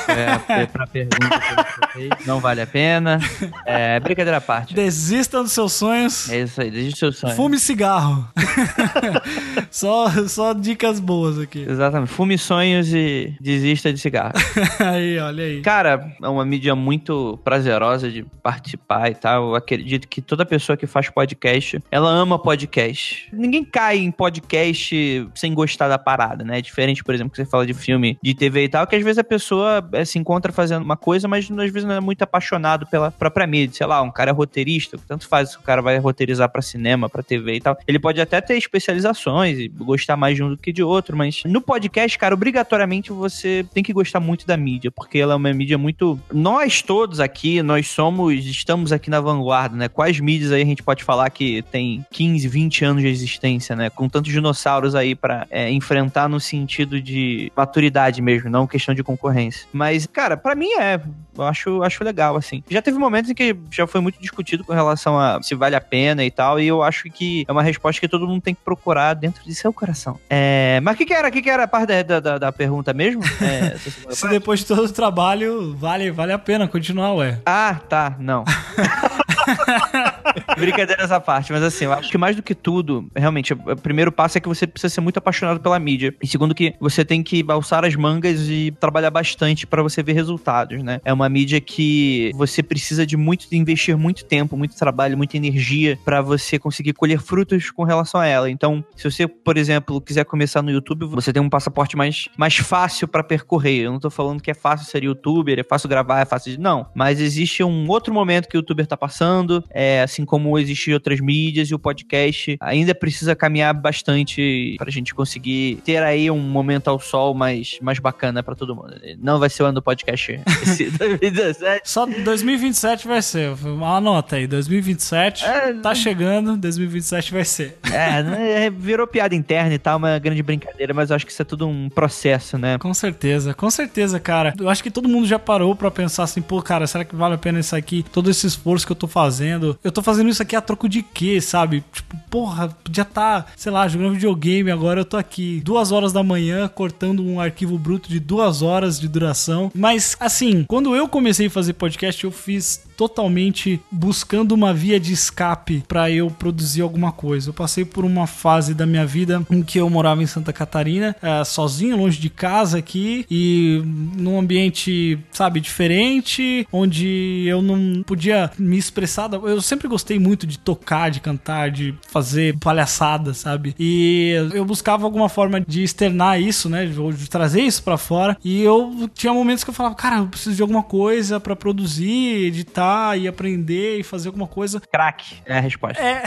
S4: É, pra pergunta que eu não vale a pena. É, brincadeira à parte.
S1: Desista dos seus sonhos.
S4: É isso aí, desde o seu sonho.
S1: Fume cigarro. só, só dicas boas aqui.
S4: Exatamente. Fume sonhos e desista de cigarro.
S1: Aí, olha aí.
S4: Cara, é uma mídia muito prazerosa de participar e tal. Eu acredito que toda pessoa que faz podcast, ela ama podcast. Ninguém cai em podcast sem gostar da parada, né? É diferente, por exemplo, que você fala de filme, de TV e tal, que às vezes a pessoa eh, se encontra fazendo uma coisa, mas às vezes não é muito apaixonado pela própria mídia. Sei lá, um cara é roteirista, tanto faz se o cara vai roteirizar pra cinema, pra TV e tal. Ele pode até ter especializações e gostar mais de um do que de outro, mas no podcast, cara, obrigatoriamente você tem que gostar muito da mídia, porque ela é uma mídia muito. Nós todos aqui, nós somos, estamos aqui na vanguarda, né? Quais mídias aí a gente pode falar que tem 15, 20 anos de existência, né? Com tantos dinossauros aí pra é, enfrentar no sentido de maturidade mesmo, não questão de concorrência. Mas, cara, pra mim é. Eu acho, acho legal, assim. Já teve momentos em que já foi muito discutido com relação a se vale a pena e tal, e eu acho que é uma resposta que todo mundo tem que procurar dentro de seu coração. É, mas o que, que era? O que, que era a parte da, da, da pergunta mesmo? É,
S1: Se depois de todo o trabalho, vale, vale a pena continuar, ué.
S4: Ah, tá, não. Brincadeira essa parte, mas assim, eu acho que mais do que tudo, realmente, o primeiro passo é que você precisa ser muito apaixonado pela mídia. E segundo que você tem que alçar as mangas e trabalhar bastante para você ver resultados, né? É uma mídia que você precisa de muito, de investir muito tempo, muito trabalho, muita energia para você conseguir colher frutos com relação a ela. Então, se você, por exemplo, quiser começar no YouTube, você tem um passaporte mais, mais fácil para percorrer. Eu não tô falando que é fácil ser youtuber, é fácil gravar, é fácil. Não. Mas existe um outro momento que o youtuber tá passando, é, assim como existem outras mídias e o podcast ainda precisa caminhar bastante pra gente conseguir ter aí um momento ao sol mais, mais bacana pra todo mundo. Não vai ser o ano do podcast esse 2017.
S1: Só 2027 vai ser. Anota aí, 2027
S4: É,
S1: tá chegando, 2027 vai ser.
S4: É, né, virou piada interna e tal, uma grande brincadeira, mas eu acho que isso é tudo um processo, né?
S1: Com certeza, com certeza, cara. Eu acho que todo mundo já parou pra pensar assim, pô, cara, será que vale a pena isso aqui? Todo esse esforço que eu tô fazendo. Eu tô fazendo isso aqui a troco de quê, sabe? Tipo, porra, podia tá, sei lá, jogando videogame, agora eu tô aqui duas horas da manhã cortando um arquivo bruto de duas horas de duração. Mas, assim, quando eu comecei a fazer podcast, eu fiz totalmente buscando uma via de escape pra eu produzir alguma coisa. Eu passei por uma fase da minha vida em que eu morava em Santa Catarina, eh, sozinho, longe de casa aqui, e num ambiente, sabe, diferente, onde eu não podia me expressar. Eu sempre gostei muito de tocar, de cantar, de fazer palhaçada, sabe? E eu buscava alguma forma de externar isso, né? Ou de trazer isso pra fora. E eu tinha momentos que eu falava, cara, eu preciso de alguma coisa pra produzir, editar e aprender e fazer alguma coisa.
S4: Crack é a resposta.
S1: É.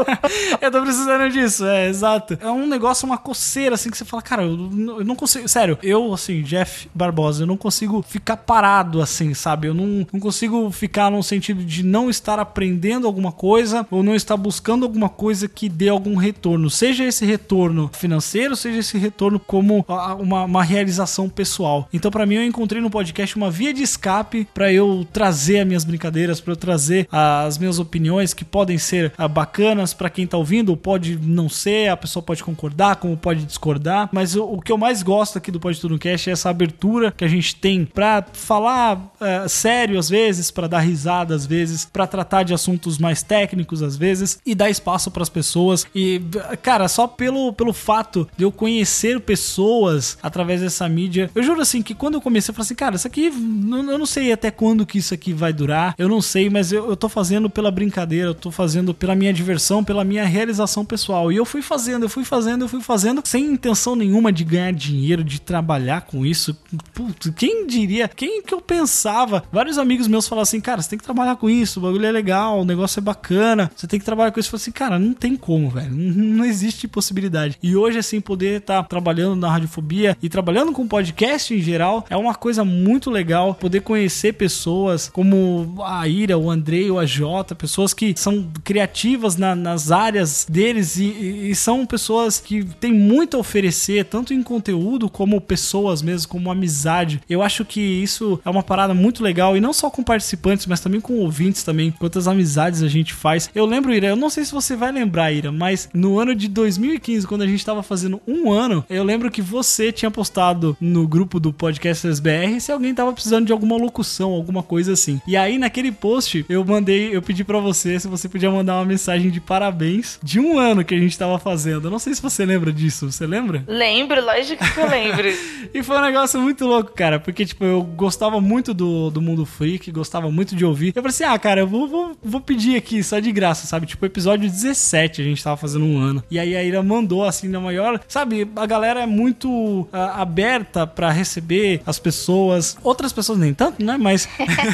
S1: eu tô precisando disso, é, exato. É um negócio, uma coceira, assim, que você fala, cara, eu, não- eu não consigo. Sério, eu, assim, Jeff Barbosa, eu não consigo ficar parado, assim, sabe? Eu não, não consigo ficar no sentido de não estar aprendendo alguma coisa ou não estar buscando alguma coisa que dê algum retorno. Seja esse retorno financeiro, seja esse retorno como a- uma, uma realização pessoal. Então, pra mim, eu encontrei no podcast uma via de escape pra eu trazer as minhas brincadeiras, pra eu trazer as minhas opiniões que podem ser ah, bacanas pra quem tá ouvindo, ou pode não ser, a pessoa pode concordar, como pode discordar, mas o, o que eu mais gosto aqui do Pode Tudo Cast é essa abertura que a gente tem pra falar eh, sério às vezes, pra dar risada às vezes, pra tratar de assuntos mais técnicos às vezes e dar espaço pras pessoas e cara, só pelo, pelo fato de eu conhecer pessoas através dessa mídia, eu juro assim que quando eu comecei eu falei assim, cara, isso aqui eu não sei até quando que isso aqui vai durar, eu não sei, mas eu, eu tô fazendo pela brincadeira, eu tô fazendo pela minha diversão, pela minha realização pessoal. E eu fui fazendo, eu fui fazendo, eu fui fazendo, sem intenção nenhuma de ganhar dinheiro, de trabalhar com isso. Putz, quem diria? Quem que eu pensava? Vários amigos meus falaram assim, cara, você tem que trabalhar com isso, o bagulho é legal, o negócio é bacana, você tem que trabalhar com isso. Falei assim, cara, não tem como, velho. Não existe possibilidade. E hoje, assim, poder estar trabalhando na radiofobia e trabalhando com podcast em geral é uma coisa muito legal. Poder conhecer pessoas como a Ira, o Andrei, o AJ, pessoas que são criativas na- nas áreas deles e- e são pessoas que têm muito a oferecer, tanto em conteúdo como pessoas mesmo, como amizade. Eu acho que isso é uma parada muito legal e não só com participantes, mas também com ouvintes também. Quantas amizades a gente faz. Eu lembro, Ira, eu não sei se você vai lembrar, Ira, mas no ano de 2015, quando a gente tava fazendo um ano, eu lembro que você tinha postado no grupo do podcast SBR se alguém tava precisando de alguma locução, alguma coisa assim. E aí, naquele post, eu mandei, eu pedi pra você se você podia mandar uma mensagem de parabéns de um ano que a gente tava fazendo. Eu não sei se você lembra disso, você lembra?
S2: Lembro, lógico que eu lembro.
S1: E foi um negócio muito louco, cara, porque, tipo, eu gostava muito do, do Mundo Freak, gostava muito de ouvir. Eu falei assim, ah, cara, eu vou, vou, vou pedir aqui, só de graça, sabe? Tipo, episódio 17 a gente tava fazendo um ano. E aí a Ira mandou, assim, na maior... Sabe, a galera é muito ah, aberta pra receber as pessoas. Outras pessoas nem tanto, né? Mas,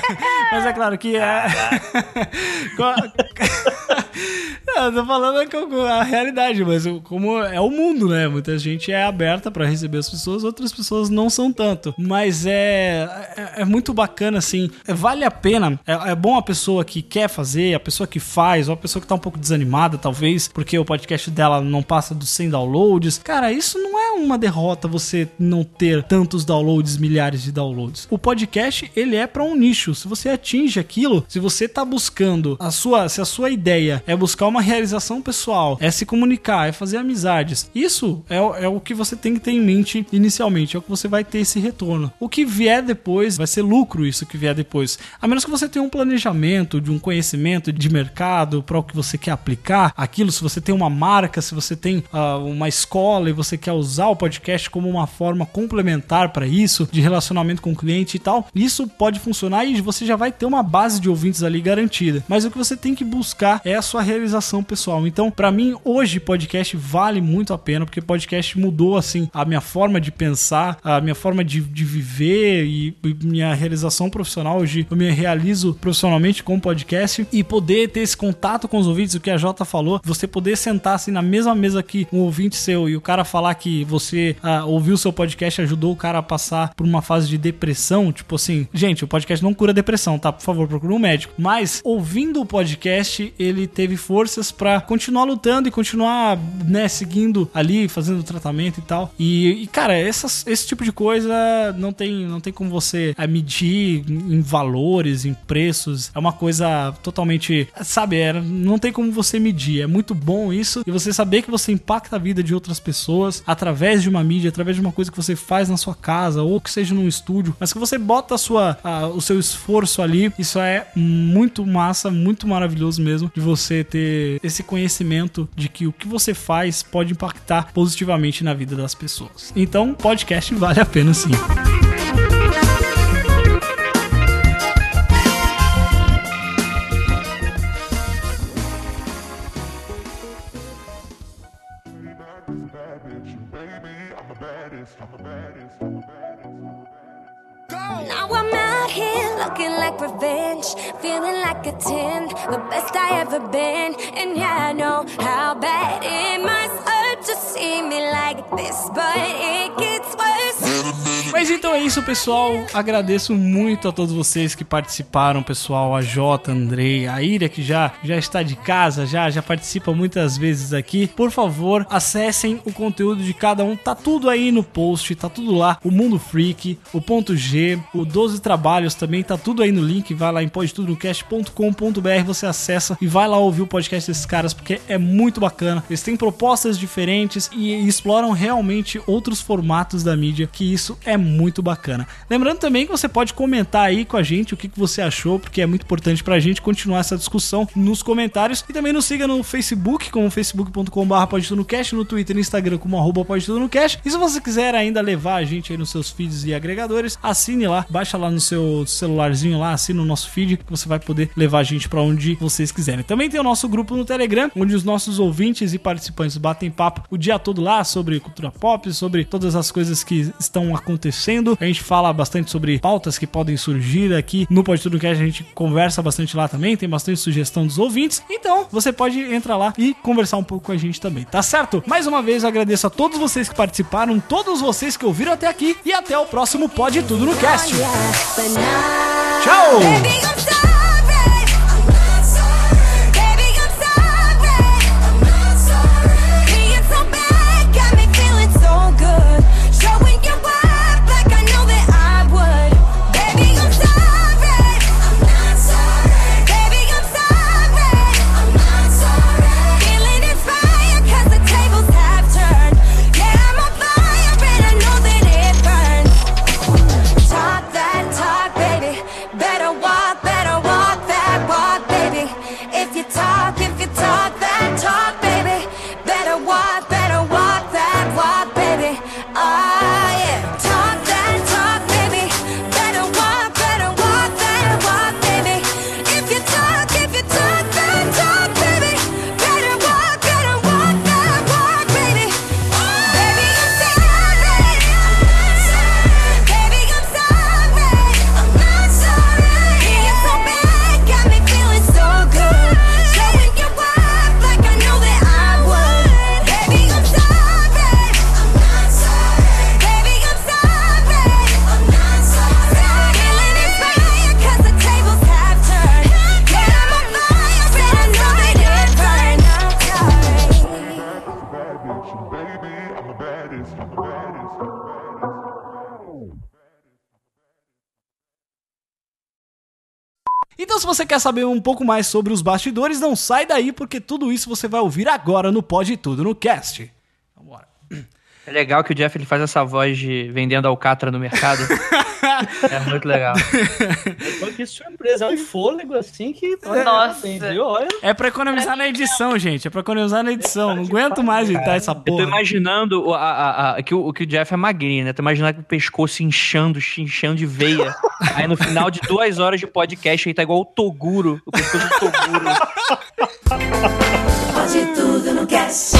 S1: mas é claro que é... Eu tô falando a realidade, mas como é o mundo, né? Muita gente é aberta pra receber as pessoas, outras pessoas não são tanto. Mas é, é, é muito bacana, assim. É, vale a pena. É, é, bom a pessoa que quer fazer, a pessoa que faz, ou a pessoa que tá um pouco desanimada, talvez, porque o podcast dela não passa dos 100 downloads. Cara, isso não é uma derrota você não ter tantos downloads, milhares de downloads. O podcast, ele é para um nicho. Se você atinge aquilo, se você tá buscando a sua, se a sua ideia é buscar uma realização pessoal, é se comunicar, é fazer amizades. Isso é, é o que você tem que ter em mente inicialmente, é o que você vai ter esse retorno. O que vier depois vai ser lucro isso que vier depois. A menos que você tenha um planejamento de um conhecimento de mercado para o que você quer aplicar, aquilo, se você tem uma marca, se você tem uh, uma escola e você quer usar o podcast como uma forma complementar para isso, de relacionamento com o cliente e tal, isso pode funcionar e você já vai ter uma base de ouvintes ali garantida. Mas o que você tem que buscar é a sua realização pessoal. Então, para mim, hoje podcast vale muito a pena, porque podcast mudou assim a minha forma de pensar, a minha forma de, de viver e, e minha realização profissional. Hoje eu me realizo profissionalmente com podcast e poder ter esse contato com os ouvintes, o que a Jota falou, você poder sentar assim na mesma mesa que um ouvinte seu e o cara falar que você ah, ouviu seu podcast ajudou o cara a passar por uma fase de depressão, tipo assim, gente, o podcast não cura depressão, tá? Por favor, procure um médico. Mas ouvindo o podcast, ele teve forças para continuar lutando e continuar, né, seguindo ali, fazendo tratamento e tal. E, e cara, essas, esse tipo de coisa não tem, não tem como você é, medir em valores, em preços. É uma coisa totalmente, sabe, é, não tem como você medir. É muito bom isso e você saber que você impacta a vida de outras pessoas através de uma mídia, através de uma coisa que você faz na sua casa ou que seja num estúdio, mas que você bota a sua, a, o seu esforço ali. Isso é muito massa, muito maravilhoso mesmo de você ter esse conhecimento de que o que você faz pode impactar positivamente na vida das pessoas. Então, podcast vale a pena sim.
S6: Now here looking like revenge, feeling like a 10, the best I ever been. And yeah, I know how bad it must hurt to see me like this, but it gets.
S1: Mas então é isso, pessoal. Agradeço muito a todos vocês que participaram, pessoal. A Jota, Andrei, a Ira, que já, já está de casa, já, já participa muitas vezes aqui. Por favor, acessem o conteúdo de cada um. Tá tudo aí no post, tá tudo lá. O Mundo Freak, o Ponto G, o 12 Trabalhos também, tá tudo aí no link. Vai lá em podtudonocast.com.br, você acessa e vai lá ouvir o podcast desses caras, porque é muito bacana. Eles têm propostas diferentes e exploram realmente outros formatos da mídia, que isso é muito bacana. Lembrando também que você pode comentar aí com a gente o que, que você achou, porque é muito importante pra gente continuar essa discussão nos comentários. E também nos siga no Facebook, como facebook.com.br podtudonocast, no Twitter e no Instagram como arroba podtudonocast. E se você quiser ainda levar a gente aí nos seus feeds e agregadores, assine lá, baixa lá no seu celularzinho lá, assina o nosso feed, que você vai poder levar a gente pra onde vocês quiserem. Também tem o nosso grupo no Telegram, onde os nossos ouvintes e participantes batem papo o dia todo lá sobre cultura pop, sobre todas as coisas que estão acontecendo. A gente fala bastante sobre pautas que podem surgir aqui no Pode Tudo Cast, a gente conversa bastante lá também, tem bastante sugestão dos ouvintes. Então, você pode entrar lá e conversar um pouco com a gente também, tá certo? Mais uma vez, eu agradeço a todos vocês que participaram, todos vocês que ouviram até aqui e até o próximo Pode Tudo no Cast. Tchau! Você quer saber um pouco mais sobre os bastidores, não sai daí, porque tudo isso você vai ouvir agora no Pode Tudo no Cast. Vambora.
S4: É legal que o Jeff ele faz essa voz de vendendo alcatra no mercado. é muito legal.
S3: Surpresa, é um fôlego assim que.
S2: Nossa.
S3: Entendeu? Olha.
S1: É pra economizar na edição, gente. É pra economizar na edição. Não aguento mais editar essa
S4: Eu tô
S1: porra.
S4: imaginando o- a, a- a- que, o, que o Jeff é magrinho, né? Tô imaginando o pescoço inchando, inchando de veia. Aí no final de duas horas de podcast aí tá igual o Toguro, o pescoço do Toguro.
S6: Pode tudo no cast.